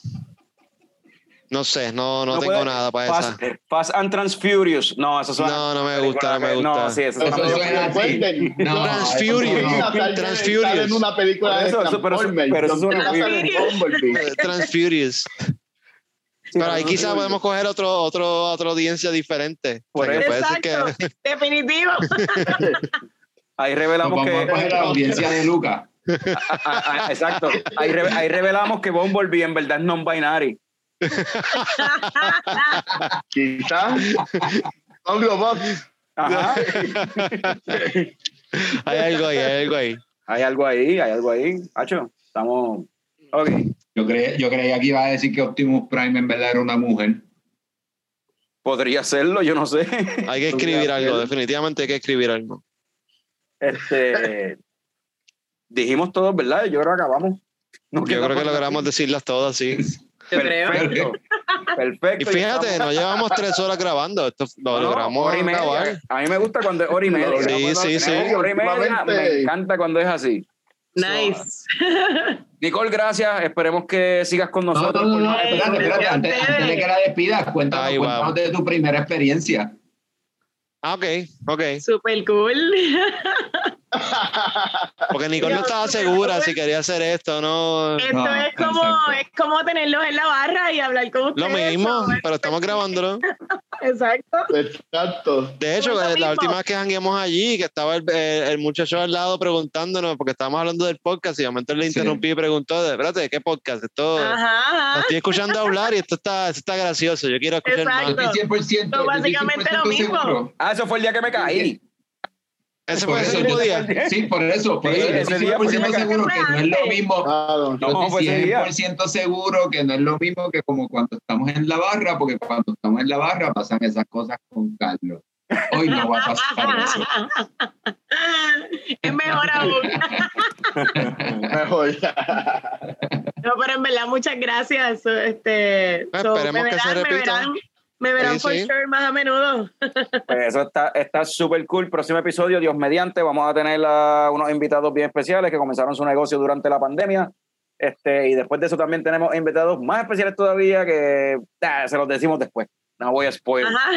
no sé, no, no, No tengo puede- nada para Fast, esa. Fast and Transfurious. No, eso suena. No, no me gusta, no me gusta. No, sí, eso suena Eso suena así. No, Transfurious. no. Transfurious. en una película de eso- Transformers, pero eso suena. Bumblebee. Eh, Transfurious. Sí, Pero no, ahí no, quizás no, podemos coger otro, otro, otra audiencia diferente. O Por sea, que Exacto, que, definitivo. Ahí revelamos vamos que. a coger la audiencia de Lucas. Ah, ah, ah, exacto. Ahí, re- ahí revelamos que Bumblebee en verdad es non-binary. Quizás son robots. Ajá. hay algo ahí, hay algo ahí. Hay algo ahí, hay algo ahí. Hacho, estamos. Ok. Yo, creía, yo creía que iba a decir que Optimus Prime en verdad era una mujer. Podría serlo, yo no sé. Hay que escribir algo, definitivamente hay que escribir algo. Este. Dijimos todos, ¿verdad? Yo creo que acabamos. No Yo creo que logramos decirlas todas, sí. Yo creo. Perfecto. Perfecto. Y fíjate, no llevamos tres horas grabando, esto lo No, logramos y media. A mí me gusta cuando es hora y media. Sí, sí, sí. Hora y media, me encanta cuando es así. Nice. Nicole, gracias. Esperemos que sigas con No, nosotros. no, no, no, espérate, Antes, de que la despidas, cuéntanos, Ahí cuéntanos de tu primera experiencia. Ah, ok, ok. Super cool. Porque Nicole no estaba segura si quería hacer esto o no. Esto No, es como exacto. es como tenerlos en la barra y hablar con Lo ustedes. mismo, ¿no? pero estamos grabándolo. Exacto. Exacto. De hecho, lo la mismo. última vez que jangueamos allí, que estaba el, el- el muchacho al lado preguntándonos, porque estábamos hablando del podcast y de momento le Sí. interrumpí y preguntó, espérate, ¿qué podcast? Esto, Ajá, lo ajá. estoy escuchando hablar y esto está, esto está gracioso, yo quiero escuchar Exacto. más. Yo estoy 100%, No, yo estoy básicamente 100% lo mismo. seguro. Ah, eso fue el día que me caí. Ese Por fue eso ese mismo día. Sí, por eso. Por Sí, eso yo ese estoy día fue que 100% me caí. seguro que no es lo mismo. Claro. No, día. 100% seguro que no es lo mismo que como cuando estamos en la barra, porque cuando estamos en la barra pasan esas cosas con Carlos. Hoy no va a pasar eso. es mejor aún. Mejor. No, pero en verdad, muchas gracias. So, Este, so, esperemos me que se verán, me repita. Me verán Sí, for sí. sure más a menudo. Pues eso está está súper cool. Próximo episodio, Dios mediante, vamos a tener a unos invitados bien especiales que comenzaron su negocio durante la pandemia. Este, y después de eso también tenemos invitados más especiales todavía que ah, se los decimos después. No voy a spoiler. Ajá.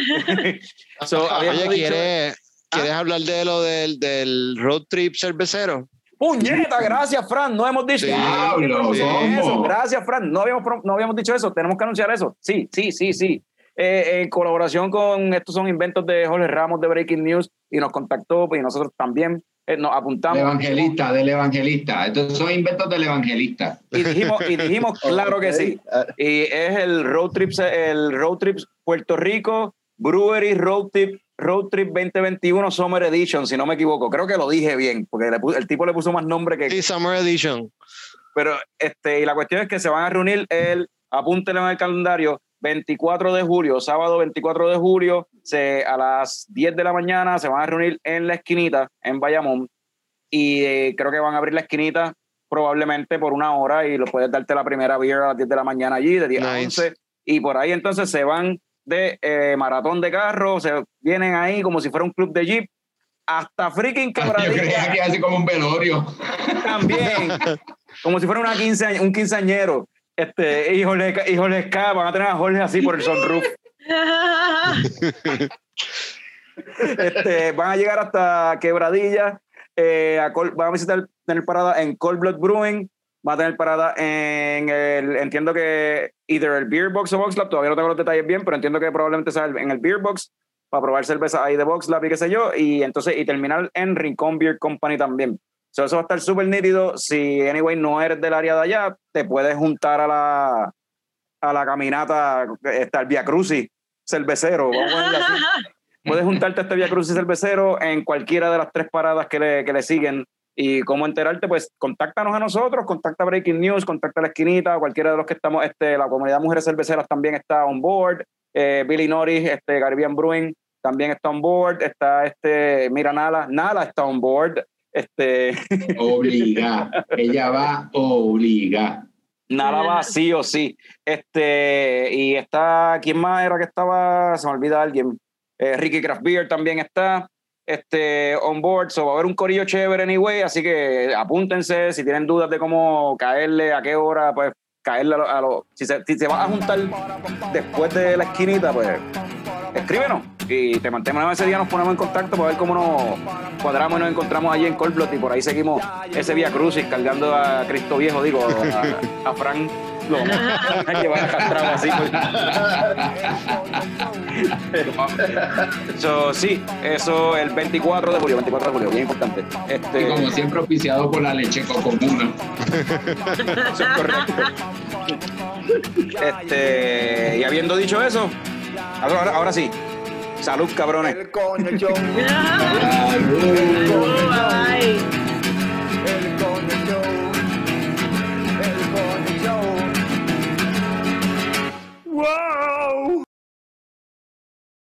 So, habíamos Oye, dicho- ¿quieres, ¿quieres hablar de lo del, del road trip cervecero? ¡Puñeta! Gracias, Fran. No hemos dicho. Sí, Ah, ¿cómo? eso. Gracias, Fran. No habíamos, no habíamos dicho eso. Tenemos que anunciar eso. Sí, sí, sí, sí. Eh, en colaboración con estos son inventos de Jorge Ramos de Breaking News y nos contactó y nosotros también eh, nos apuntamos. El evangelista, del evangelista. Estos son inventos del evangelista. Y dijimos, y dijimos claro que sí. Y es el road trip, el road trip Puerto Rico Brewery Road Trip Road Trip 2021 Summer Edition, si no me equivoco. Creo que lo dije bien, porque le el tipo le puso más nombre que. Sí, Summer Edition. Pero este, y la cuestión es que se van a reunir el, apúntenlo en el calendario, 24 de julio, sábado 24 de julio, se, a las 10 de la mañana se van a reunir en la esquinita, en Bayamón, y eh, creo que van a abrir la esquinita probablemente por una hora y lo puedes darte la primera beer a las 10 de la mañana allí, de 10 a Nice. 11, y por ahí entonces se van de eh, maratón de carro, se vienen ahí como si fuera un club de jeep, hasta freaking Yo creía quebradilla que así como un velorio. también, como si fuera una quince, un quinceañero. Este, y Jorge K, van a tener a Jorge así por el sunroof. Este, van a llegar hasta Quebradilla, eh, a Col- van a visitar, tener parada en Cold Blood Brewing, va a tener parada en el, entiendo que either el Beer Box o Box Lab, todavía no tengo los detalles bien, pero entiendo que probablemente sea en el Beer Box para probar cerveza ahí de Box Lab y qué sé yo, y entonces, y terminar en Rincón Beer Company también. So, eso va a estar súper nítido. Si, anyway, no eres del área de allá, te puedes juntar a la, a la caminata, está el Via Crucis cervecero. Puedes juntarte a este Via Crucis cervecero en cualquiera de las tres paradas que le, que le siguen. Y cómo enterarte, pues contáctanos a nosotros, contacta Breaking News, contacta a la esquinita, cualquiera de los que estamos, este, la comunidad Mujeres Cerveceras también está on board. Eh, Billy Norris, este, Caribbean Brewing también está on board. Está este, mira, Nala, Nala está on board. Este, Obliga. Ella va obliga. Nada va sí o sí. Este, y está, ¿quién más era que estaba? Se me olvida alguien. Eh, Ricky Craft Beer también está este, on board. So va a haber un corillo chévere anyway, así que apúntense. Si tienen dudas de cómo caerle, a qué hora, pues caerle a lo. a lo- si, se, si se va a juntar después de la esquinita, pues escríbenos y te mantenemos ese día, nos ponemos en contacto para ver cómo nos cuadramos y nos encontramos allí en Colblot y por ahí seguimos ese Vía Crucis cargando a Cristo Viejo, digo, a, a Frank. Lo vamos a llevar arrastrado así. pues. So, sí, eso el 24 de julio, 24 de julio, bien importante. Y Este, como siempre auspiciado por la leche Cocomuna. eso es correcto. Este, y habiendo dicho eso, Ahora, ahora sí. Salud, cabrones. El coño El coño El coño ¡Wow!